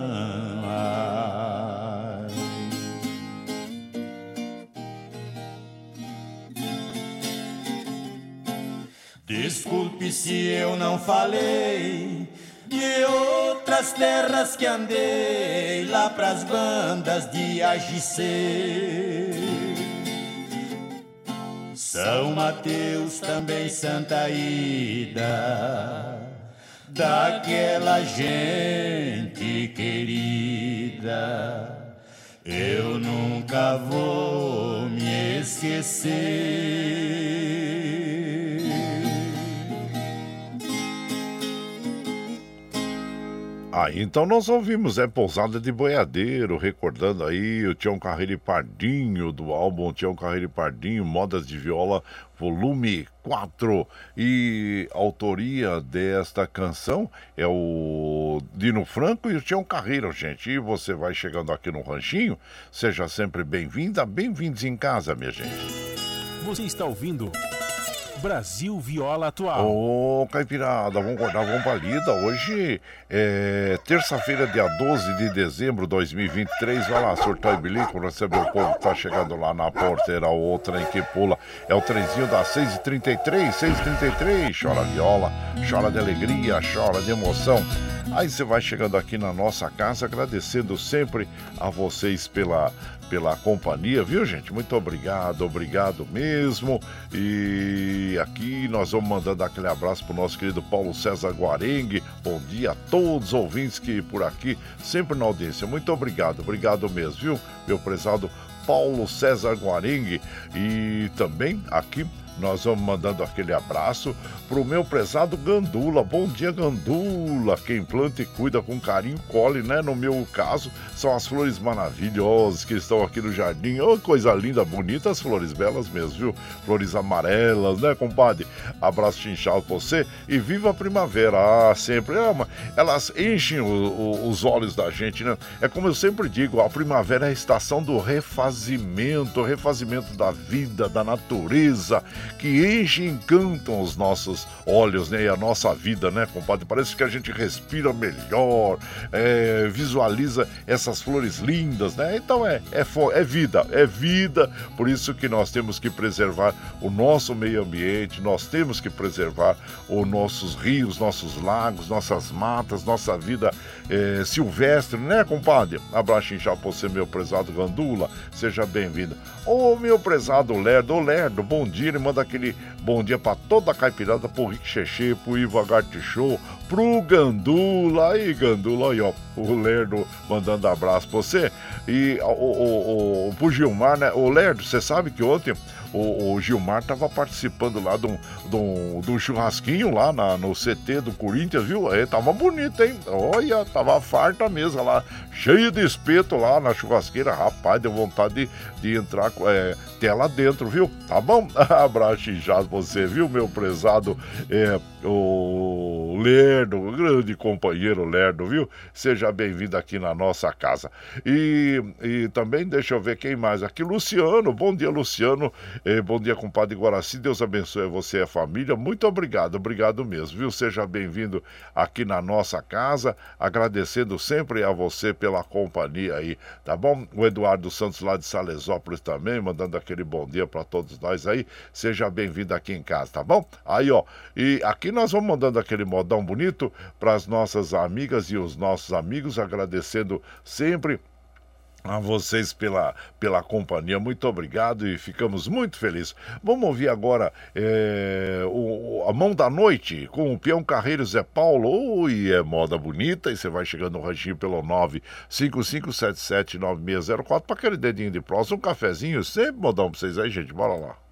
Desculpe se eu não falei de outras terras que andei lá pras bandas de AGC. São Mateus, também Santa Ida, daquela gente querida. Eu nunca vou me esquecer. Aí então nós ouvimos, é Pousada de Boiadeiro, recordando aí o Tião Carreiro e Pardinho, do álbum Tião Carreiro e Pardinho, Modas de Viola, volume 4. E a autoria desta canção é o Dino Franco e o Tião Carreiro, gente. E você vai chegando aqui no Ranchinho, seja sempre bem-vinda, bem-vindos em casa, minha gente. Você está ouvindo Brasil Viola Atual. Ô, Caipirada, vamos acordar, vamos pra lida. Hoje é terça-feira, dia 12 de dezembro de 2023. Vai lá, surtar e bilico, pra receber o povo que tá chegando lá na porteira. O outro em que pula é o trenzinho das 6h33, 6h33. Chora viola, chora de alegria, chora de emoção. Aí você vai chegando aqui na nossa casa, agradecendo sempre a vocês pela, pela companhia, viu, gente? Muito obrigado, obrigado mesmo. E aqui nós vamos mandando aquele abraço pro nosso querido Paulo César Guarengue. Bom dia a todos os ouvintes que por aqui, sempre na audiência. Muito obrigado, obrigado mesmo, viu, meu prezado Paulo César Guarengue. E também aqui nós vamos mandando aquele abraço pro meu prezado Gandula. Bom dia, Gandula. Quem planta e cuida com carinho, colhe, né? No meu caso, são as flores maravilhosas que estão aqui no jardim. Oh, coisa linda, bonita, as flores belas mesmo, viu? Flores amarelas, né, compadre? Abraço chinchado pra você e viva a primavera. Ah, sempre. É uma- elas enchem o- o- os olhos da gente, né? É como eu sempre digo, a primavera é a estação do refazimento, o refazimento da vida, da natureza, que enche e encantam os nossos olhos, né? E a nossa vida, né, compadre? Parece que a gente respira melhor, é, visualiza essas flores lindas, né? Então é, é, é vida, é vida, por isso que nós temos que preservar o nosso meio ambiente, nós temos que preservar os nossos rios, nossos lagos, nossas matas, nossa vida é, silvestre, né, compadre? Abraço inchado pra você, meu prezado Gandula, seja bem-vindo. Ô, meu prezado Lerdo, ô Lerdo, bom dia, ele manda aquele bom dia pra toda a caipirada, pro Rick Cheche, pro Ivo Show, pro Gandula, aí Gandula, aí ó, o Lerdo mandando abraço pra você, e o, o, o, pro Gilmar, né, ô Lerdo, você sabe que ontem o, o Gilmar tava participando lá de um, de um- de um churrasquinho lá na- no CT do Corinthians, viu? Aí tava bonito, hein? Olha, tava farta mesmo lá, cheio de espeto lá na churrasqueira. Rapaz, deu vontade de, de entrar é, tela dentro, viu? Tá bom? Abraço pra você, viu, meu prezado é, o Lerdo, grande companheiro Lerdo, viu? Seja bem-vindo aqui na nossa casa. E, e também, deixa eu ver quem mais aqui, Luciano. Bom dia, Luciano. Eh, bom dia, compadre Guaraci. Deus abençoe você e a família. Muito obrigado, obrigado mesmo, viu? Seja bem-vindo aqui na nossa casa. Agradecendo sempre a você pela companhia aí, tá bom? O Eduardo Santos lá de Salesópolis também, mandando aquele bom dia para todos nós aí. Seja bem-vindo aqui em casa, tá bom? Aí, ó, e aqui nós vamos mandando aquele modão bonito para as nossas amigas e os nossos amigos, agradecendo sempre a vocês pela, pela companhia. Muito obrigado e ficamos muito felizes. Vamos ouvir agora é, o, a Mão da Noite com o Peão Carreiro Zé Paulo. Ui, é moda bonita. E você vai chegando no ranchinho pelo 955779604 para aquele dedinho de próximo. Um cafezinho, sempre modão pra vocês aí, gente. Bora lá.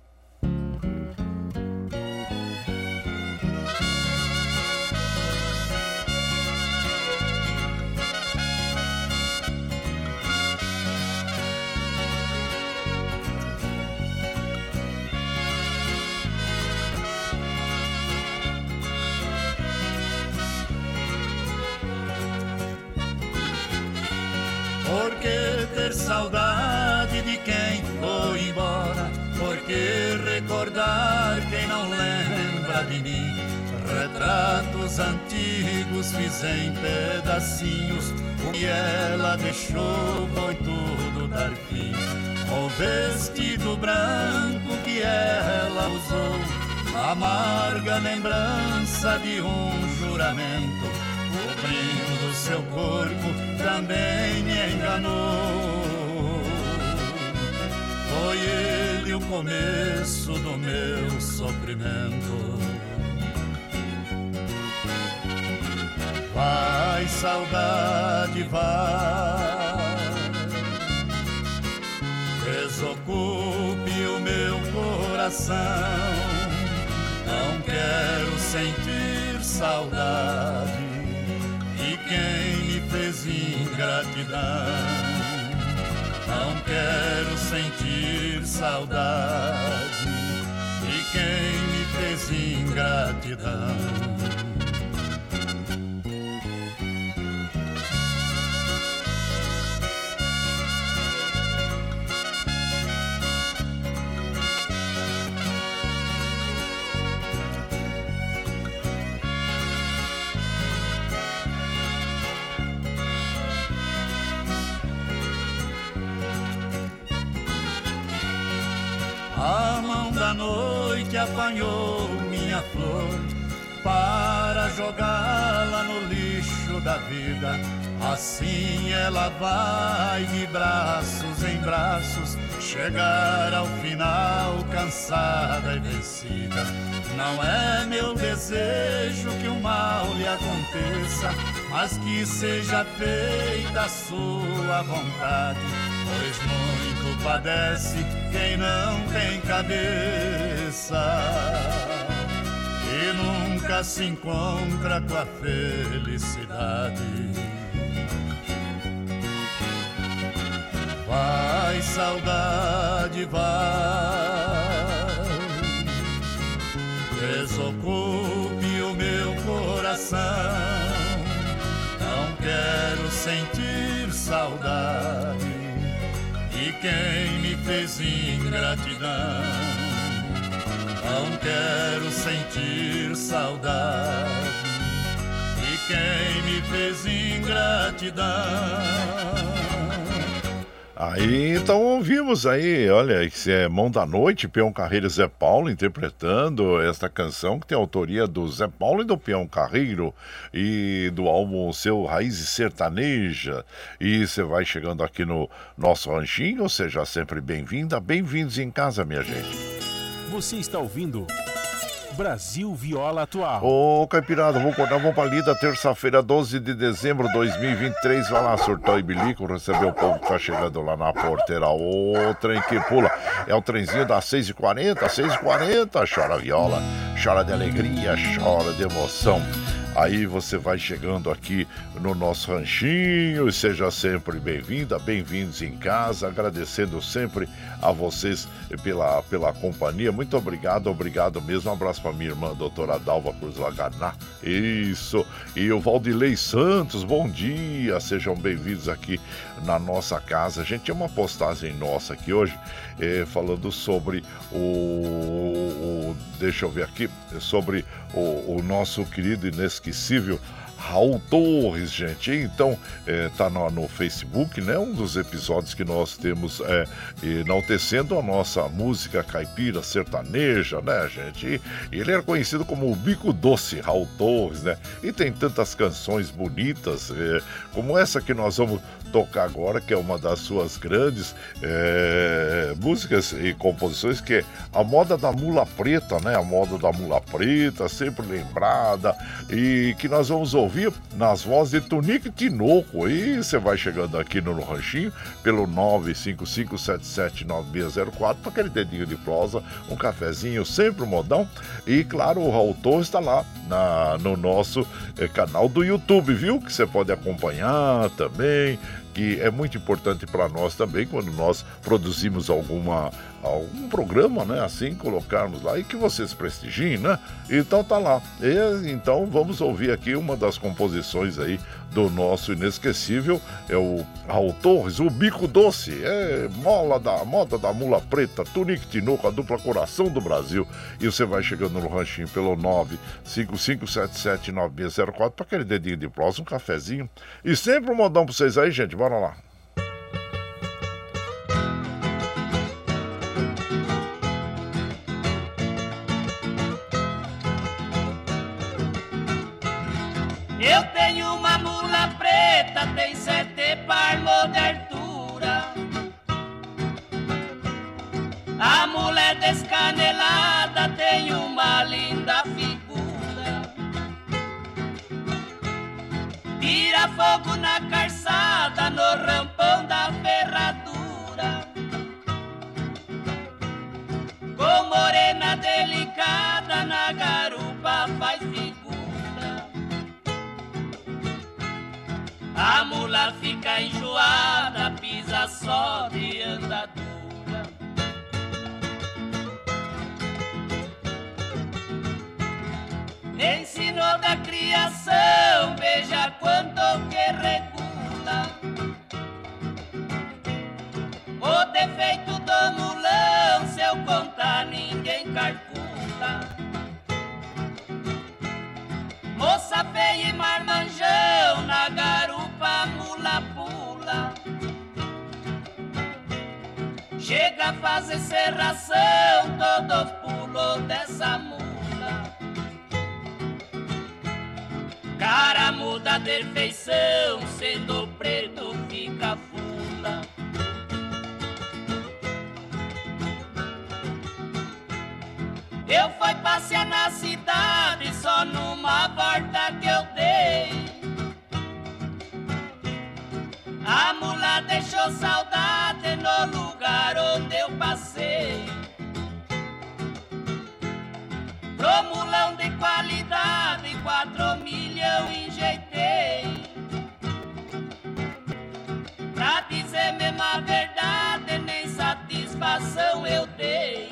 Saudade de quem foi embora? Por que recordar quem não lembra de mim? Retratos antigos fiz em pedacinhos. O que ela deixou foi tudo dar fim. O vestido branco que ela usou, amarga lembrança de um juramento. O brilho do seu corpo também me enganou. Foi ele o começo do meu sofrimento. Vai, saudade, vai. Desocupe o meu coração. Não quero sentir saudade de quem me fez ingratidão. Não quero sentir saudade de quem me fez ingratidão. Da noite apanhou minha flor para jogá-la no lixo da vida. Assim ela vai de braços em braços, chegar ao final cansada e vencida. Não é meu desejo que o mal lhe aconteça, mas que seja feita a sua vontade, pois muito padece quem não tem cabeça e nunca se encontra com a felicidade. Vai, saudade, vai. Desocupe o meu coração. Não quero sentir saudade de quem me fez ingratidão. Não quero sentir saudade de quem me fez ingratidão. Aí então ouvimos aí, olha, esse é Mão da Noite, Peão Carreiro e Zé Paulo interpretando esta canção que tem autoria do Zé Paulo e do Peão Carreiro e do álbum Seu Raízes Sertaneja. E você vai chegando aqui no nosso ranchinho, seja sempre bem-vinda, bem-vindos em casa, minha gente. Você está ouvindo Brasil Viola Atual. Ô, Caipirada, vamos acordar, vamos pra lida, terça-feira, 12 de dezembro de 2023. Vai lá, surtou e bilico, receber o povo que tá chegando lá na porteira. Ô, trem que pula. É o trenzinho das 6h40, 6h40. Chora viola, chora de alegria, chora de emoção. Aí você vai chegando aqui no nosso ranchinho e seja sempre bem-vinda, bem-vindos em casa, agradecendo sempre a vocês pela, pela companhia. Muito obrigado, obrigado mesmo. Um abraço para minha irmã, doutora Dalva Cruz Laganá. Isso. E o Valdilei Santos, bom dia. Sejam bem-vindos aqui na nossa casa. A gente tem uma postagem nossa aqui hoje eh, falando sobre o, o- Deixa eu ver aqui. Sobre o, o nosso querido inesquecível Raul Torres, gente. Então, é, tá no, no, Facebook, né? Um dos episódios que nós temos é, enaltecendo a nossa música caipira sertaneja, né, gente? E, ele era conhecido como o Bico Doce, Raul Torres, né? E tem tantas canções bonitas, é, como essa que nós vamos tocar agora, que é uma das suas grandes é, músicas e composições, que é a moda da mula preta, né? A moda da mula preta, sempre lembrada, e que nós vamos ouvir nas vozes de Tunique Tinoco. E você vai chegando aqui no, Ranchinho pelo 955779604 para aquele dedinho de prosa, um cafezinho, sempre um modão. E claro, o Raul Torres está lá na, no nosso é, canal do YouTube, viu? Que você pode acompanhar também que é muito importante para nós também quando nós produzimos alguma algum programa, né, assim colocarmos lá e que vocês prestigiem, né? Então tá lá. E, então vamos ouvir aqui uma das composições aí do nosso inesquecível é o Raul Torres, o Bico Doce, é mola da moda da mula preta, Tunique Tinoco, a dupla coração do Brasil. E você vai chegando no ranchinho pelo 955779604 para aquele dedinho de prosa, um cafezinho. E sempre um modão para vocês aí, gente. Bora lá. A mula é descanelada, tem uma linda figura. Tira fogo na calçada, no rampão da ferradura. Com morena delicada, na garupa faz figura. A mula fica enjoada, pisa só de Ensinou da criação, veja quanto que regula. O defeito do mulão, se eu contar, ninguém calcula. Moça feia e marmanjão, na garupa mula pula. Chega a fazer serração, todos pulam dessa mula. Cara muda de feição, sendo preto fica fula. Eu fui passear na cidade só numa volta que eu dei. A mula deixou saudade no lugar onde Pro mulão de qualidade, quatro milhão enjeitei. Pra dizer mesmo a verdade, nem satisfação eu dei.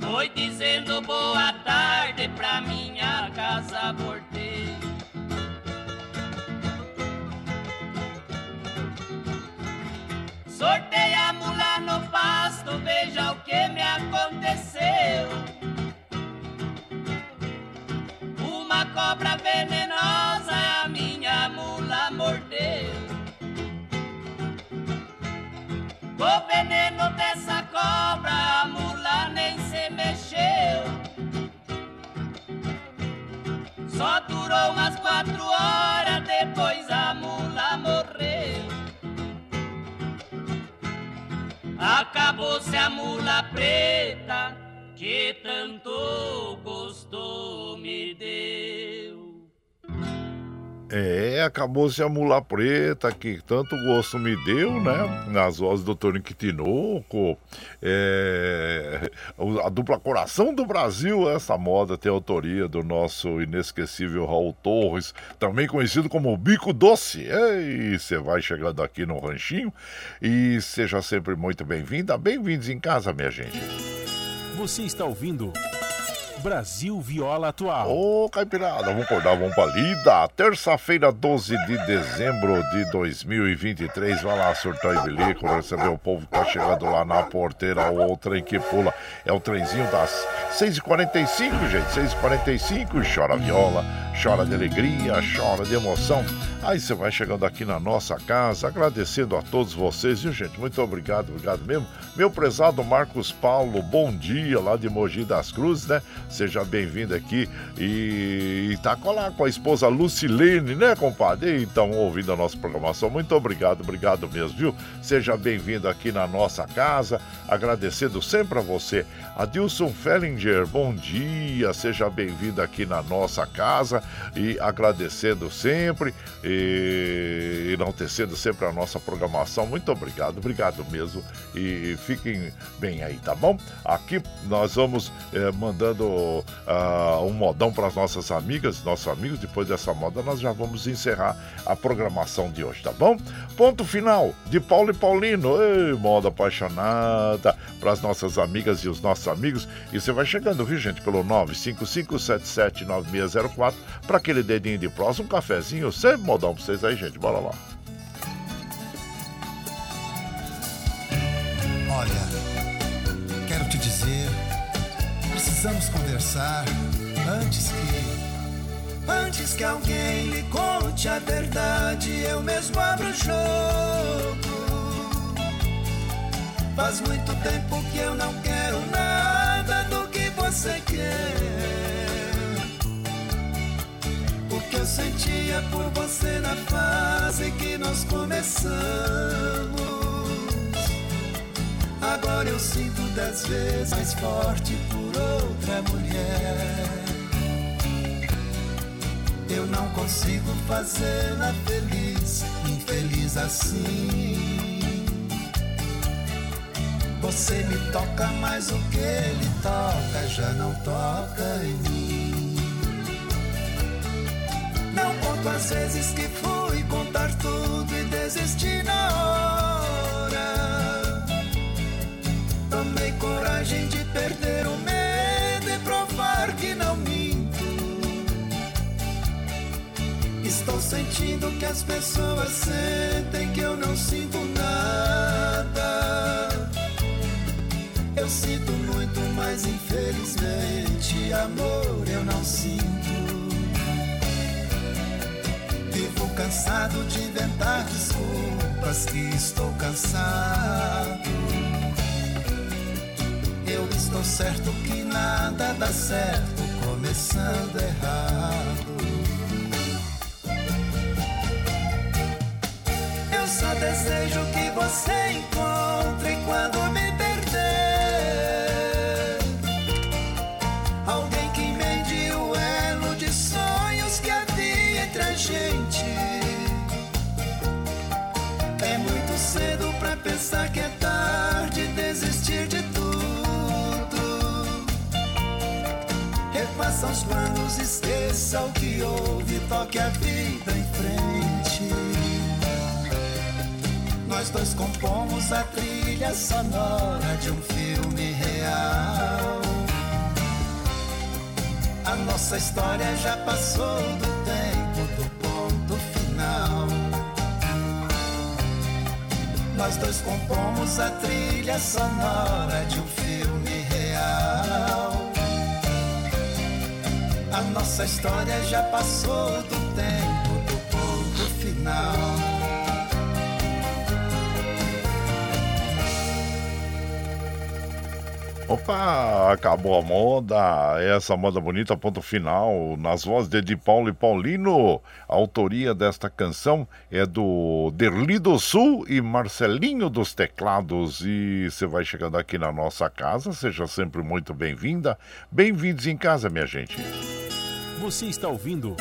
Foi dizendo boa tarde pra minha casa voltei. Sortei a mula no pasto, veja o que O veneno dessa cobra a mula nem se mexeu. Só durou umas quatro horas, depois a mula morreu. Acabou-se a mula preta que tanto gosto me deu. É, acabou-se a mula preta, que tanto gosto me deu, né? Nas vozes do Tony Quitinoco. É, a dupla Coração do Brasil, essa moda tem autoria do nosso inesquecível Raul Torres, também conhecido como Bico Doce. E você vai chegando aqui no Ranchinho e seja sempre muito bem-vinda. Bem-vindos em casa, minha gente. Você está ouvindo Brasil Viola Atual. Ô, Caipirada, vamos acordar, vamos pra lida. Terça-feira, 12 de dezembro de 2023. Vai lá, surtar e bilico, receber o povo que tá chegando lá na porteira. O trem que pula é o trenzinho das 6h45, gente. 6h45. Chora viola, chora de alegria, chora de emoção. Aí você vai chegando aqui na nossa casa, agradecendo a todos vocês, viu, gente? Muito obrigado, obrigado mesmo. Meu prezado Marcos Paulo, bom dia lá de Mogi das Cruzes, né? Seja bem-vindo aqui e, e tá lá com a esposa Lucilene, né, compadre? Então, ouvindo a nossa programação, muito obrigado, obrigado mesmo, viu? Seja bem-vindo aqui na nossa casa, agradecendo sempre a você. Adilson Fellinger, bom dia, seja bem-vindo aqui na nossa casa e agradecendo sempre e enaltecendo sempre a nossa programação. Muito obrigado, obrigado mesmo e fiquem bem aí, tá bom? Aqui nós vamos eh, mandando ah, um modão para as nossas amigas, nossos amigos. Depois dessa moda, nós já vamos encerrar a programação de hoje, tá bom? Ponto final de Paulo e Paulino. Ei, moda apaixonada para as nossas amigas e os nossos amigos. E você vai chegando, viu, gente, pelo 955779604 para aquele dedinho de próximo, um cafezinho, sempre modão para vocês aí, gente. Bora lá. Olha, quero te dizer, precisamos conversar antes que. Antes que alguém lhe conte a verdade, eu mesmo abro o jogo. Faz muito tempo que eu não quero nada do que você quer. Que eu sentia por você na fase que nós começamos. Agora eu sinto dez vezes mais forte por outra mulher. Eu não consigo fazê-la feliz, infeliz assim. Você me toca, mas o que ele toca já não toca em mim. Não conto as vezes que fui contar tudo e desisti na hora. Tomei coragem de perder o medo e provar que não minto. Estou sentindo que as pessoas sentem desculpas que estou cansado. Eu estou certo que nada dá certo começando errado. Toque a vida em frente. Nós dois compomos a trilha sonora de um filme real. A nossa história já passou do tempo do ponto final. Nós dois compomos a trilha sonora de um filme nossa história já passou do tempo do ponto final. Opa, acabou a moda, essa moda bonita, ponto final, nas vozes de Edi Paulo e Paulino. A autoria desta canção é do Derli do Sul e Marcelinho dos Teclados. E você vai chegando aqui na nossa casa, seja sempre muito bem-vinda. Bem-vindos em casa, minha gente. Você está ouvindo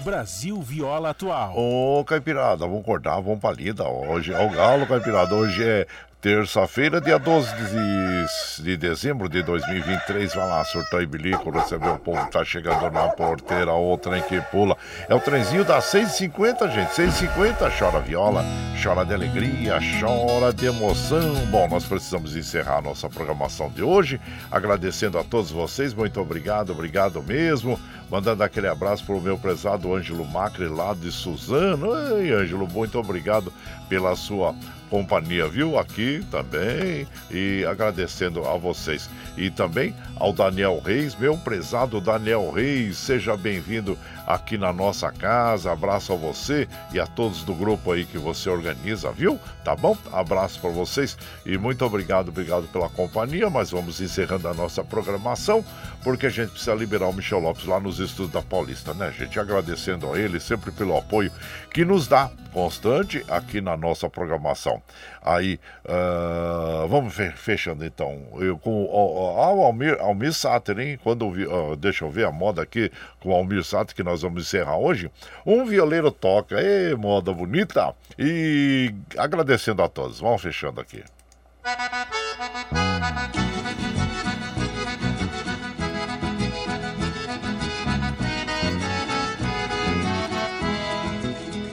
Brasil Viola Atual. Ô, Caipirada, vamos acordar, vamos pra lida. Hoje é o galo, Caipirada. Hoje é terça-feira, dia 12 de 23 de dezembro de 2023. Vai lá, surtou e bilico, recebeu o povo tá chegando na porteira, o trem que pula. É o trenzinho das 6h50, gente. 6h50, chora viola, chora de alegria, chora de emoção. Bom, nós precisamos encerrar a nossa programação de hoje. Agradecendo a todos vocês, muito obrigado, obrigado mesmo. Mandando aquele abraço pro meu prezado Ângelo Macri lá de Suzano. Ei, Ângelo, muito obrigado pela sua companhia, viu? Aqui também. E agradecendo a vocês. E também ao Daniel Reis, meu prezado Daniel Reis. Seja bem-vindo aqui na nossa casa. Abraço a você e a todos do grupo aí que você organiza, viu? Tá bom? Abraço para vocês e muito obrigado, obrigado pela companhia. Mas vamos encerrando a nossa programação porque a gente precisa liberar o Michel Lopes lá nos estudos da Paulista, né, gente? Agradecendo a ele sempre pelo apoio que nos dá constante aqui na nossa programação. Aí, ah, vamos fe- fechando então. Eu com o, o- o Almir, Almir Sater, hein? Quando ah, deixa eu ver a moda aqui com o Almir Sater que nós vamos encerrar hoje. Um violeiro toca, moda bonita. E agradecendo a todos. Vamos fechando aqui.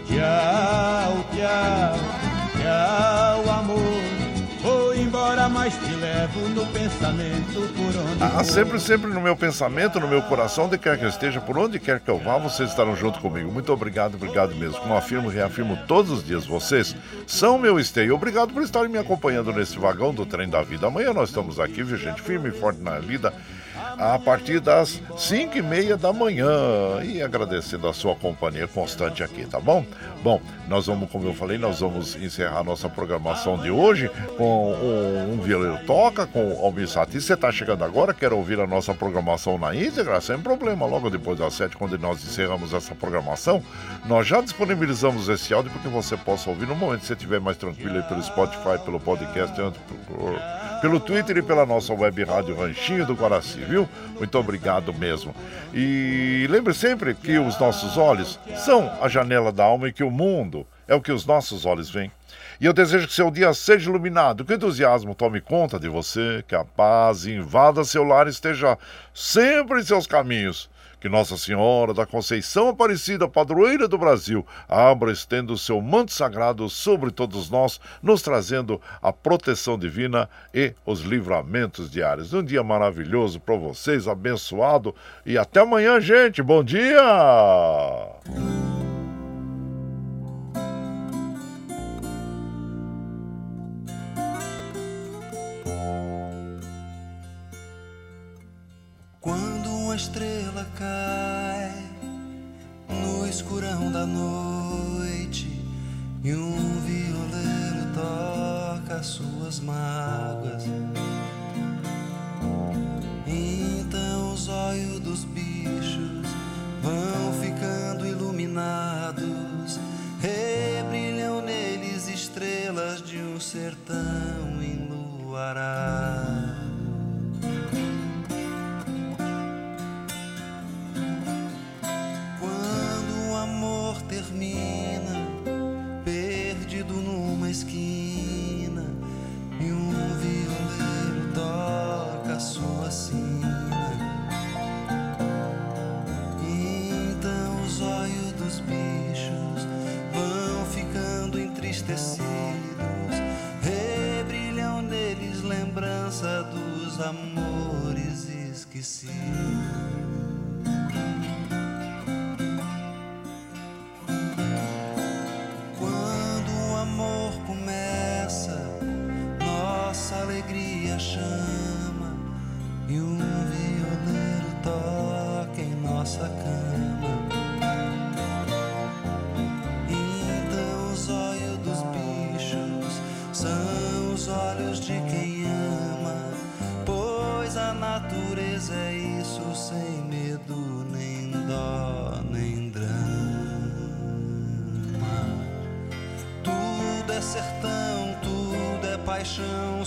Tchau, Ah, sempre, sempre no meu pensamento, no meu coração, onde quer que eu esteja, por onde quer que eu vá, vocês estarão junto comigo. Muito obrigado, obrigado mesmo. Como afirmo e reafirmo todos os dias, vocês são meu esteio. Obrigado por estarem me acompanhando nesse vagão do trem da vida. Amanhã nós estamos aqui, viu, gente? Firme e forte na lida. A partir das 5 e meia da manhã. E agradecendo a sua companhia constante aqui, tá bom? Bom, nós vamos, como eu falei, nós vamos encerrar nossa programação de hoje com um, um toca, com o Almir Satis. Você está chegando agora, quer ouvir a nossa programação na íntegra? Sem problema, logo depois das 7, quando nós encerramos essa programação, nós já disponibilizamos esse áudio para que você possa ouvir no momento que você estiver mais tranquilo aí pelo Spotify, pelo podcast, por- pelo Twitter e pela nossa web rádio Ranchinho do Guaraci, viu? Muito obrigado mesmo. E lembre sempre que os nossos olhos são a janela da alma e que o mundo é o que os nossos olhos veem. E eu desejo que seu dia seja iluminado, que o entusiasmo tome conta de você, que a paz invada seu lar e esteja sempre em seus caminhos. Que Nossa Senhora da Conceição Aparecida, padroeira do Brasil, abra e estenda o seu manto sagrado sobre todos nós, nos trazendo a proteção divina e os livramentos diários. Um dia maravilhoso para vocês, abençoado. E até amanhã, gente. Bom dia! Quando uma estrela cai no escurão da noite e um violeiro toca suas mágoas, então os olhos dos bichos vão ficando iluminados, rebrilham neles estrelas de um sertão enluarado.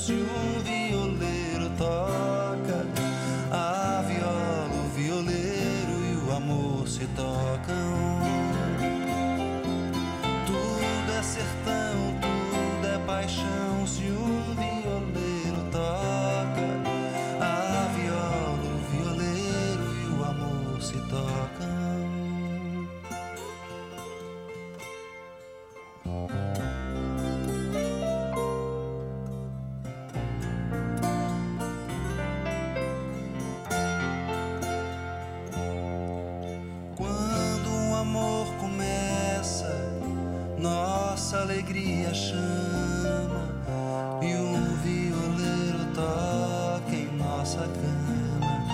Paixão. Se alegria chama e um violeiro toca em nossa cama.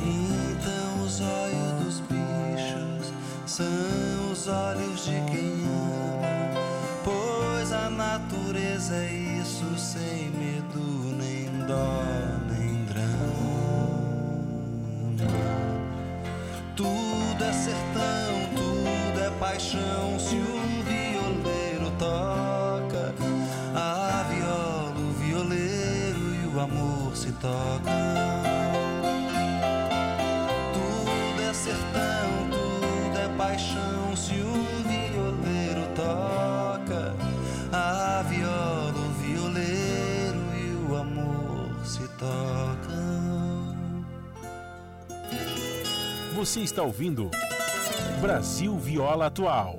Então os olhos dos bichos são os olhos de quem ama, pois a natureza é isso sem medo nem dó nem drama. Tudo é sertão, tudo é paixão. Você está ouvindo Brasil Viola Atual.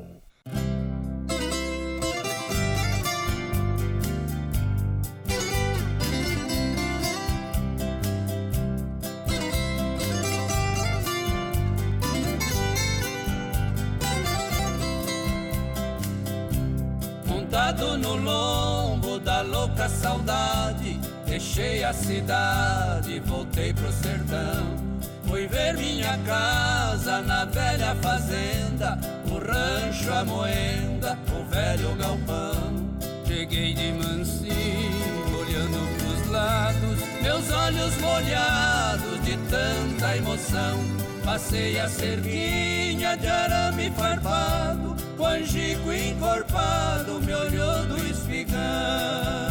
Montado no lombo da louca saudade, deixei a cidade, voltei pro sertão. Fui ver minha casa na velha fazenda, o rancho, a moenda, o velho galpão. Cheguei de mansinho, olhando pros lados, meus olhos molhados de tanta emoção. Passei a cerquinha de arame farpado, o angico encorpado me olhou do espigão.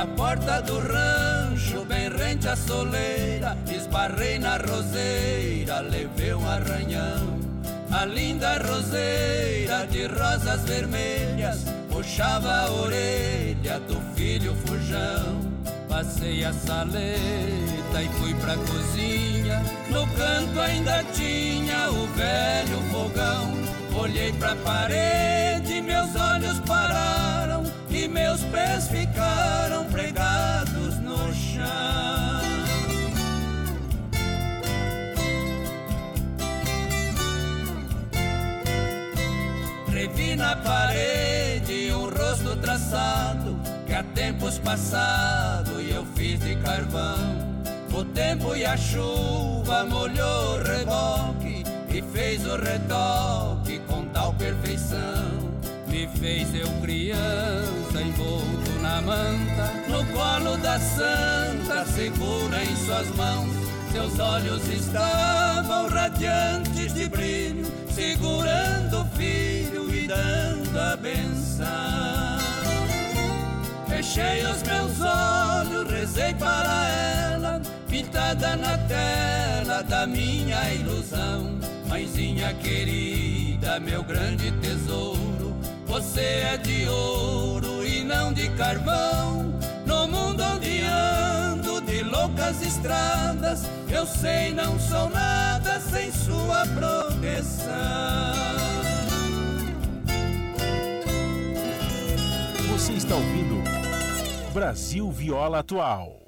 Na porta do rancho, bem rente à soleira, esbarrei na roseira, levei um arranhão. A linda roseira de rosas vermelhas puxava a orelha do filho fujão. Passei a saleta e fui pra cozinha. No canto ainda tinha o velho fogão. Olhei pra parede, meus olhos pararam e meus pés ficaram pregados no chão. Revi na parede um rosto traçado que há tempos passado eu fiz de carvão. O tempo e a chuva molhou o reboque e fez o retoque com tal perfeição. Me fez eu criança envolto na manta, no colo da santa, segura em suas mãos. Seus olhos estavam radiantes de brilho, segurando o filho e dando a benção. Fechei os meus olhos, rezei para ela, pintada na tela da minha ilusão. Mãezinha querida, meu grande tesouro, você é de ouro e não de carvão. No mundo onde ando de loucas estradas, eu sei não sou nada sem sua proteção. Você está ouvindo Brasil Viola Atual.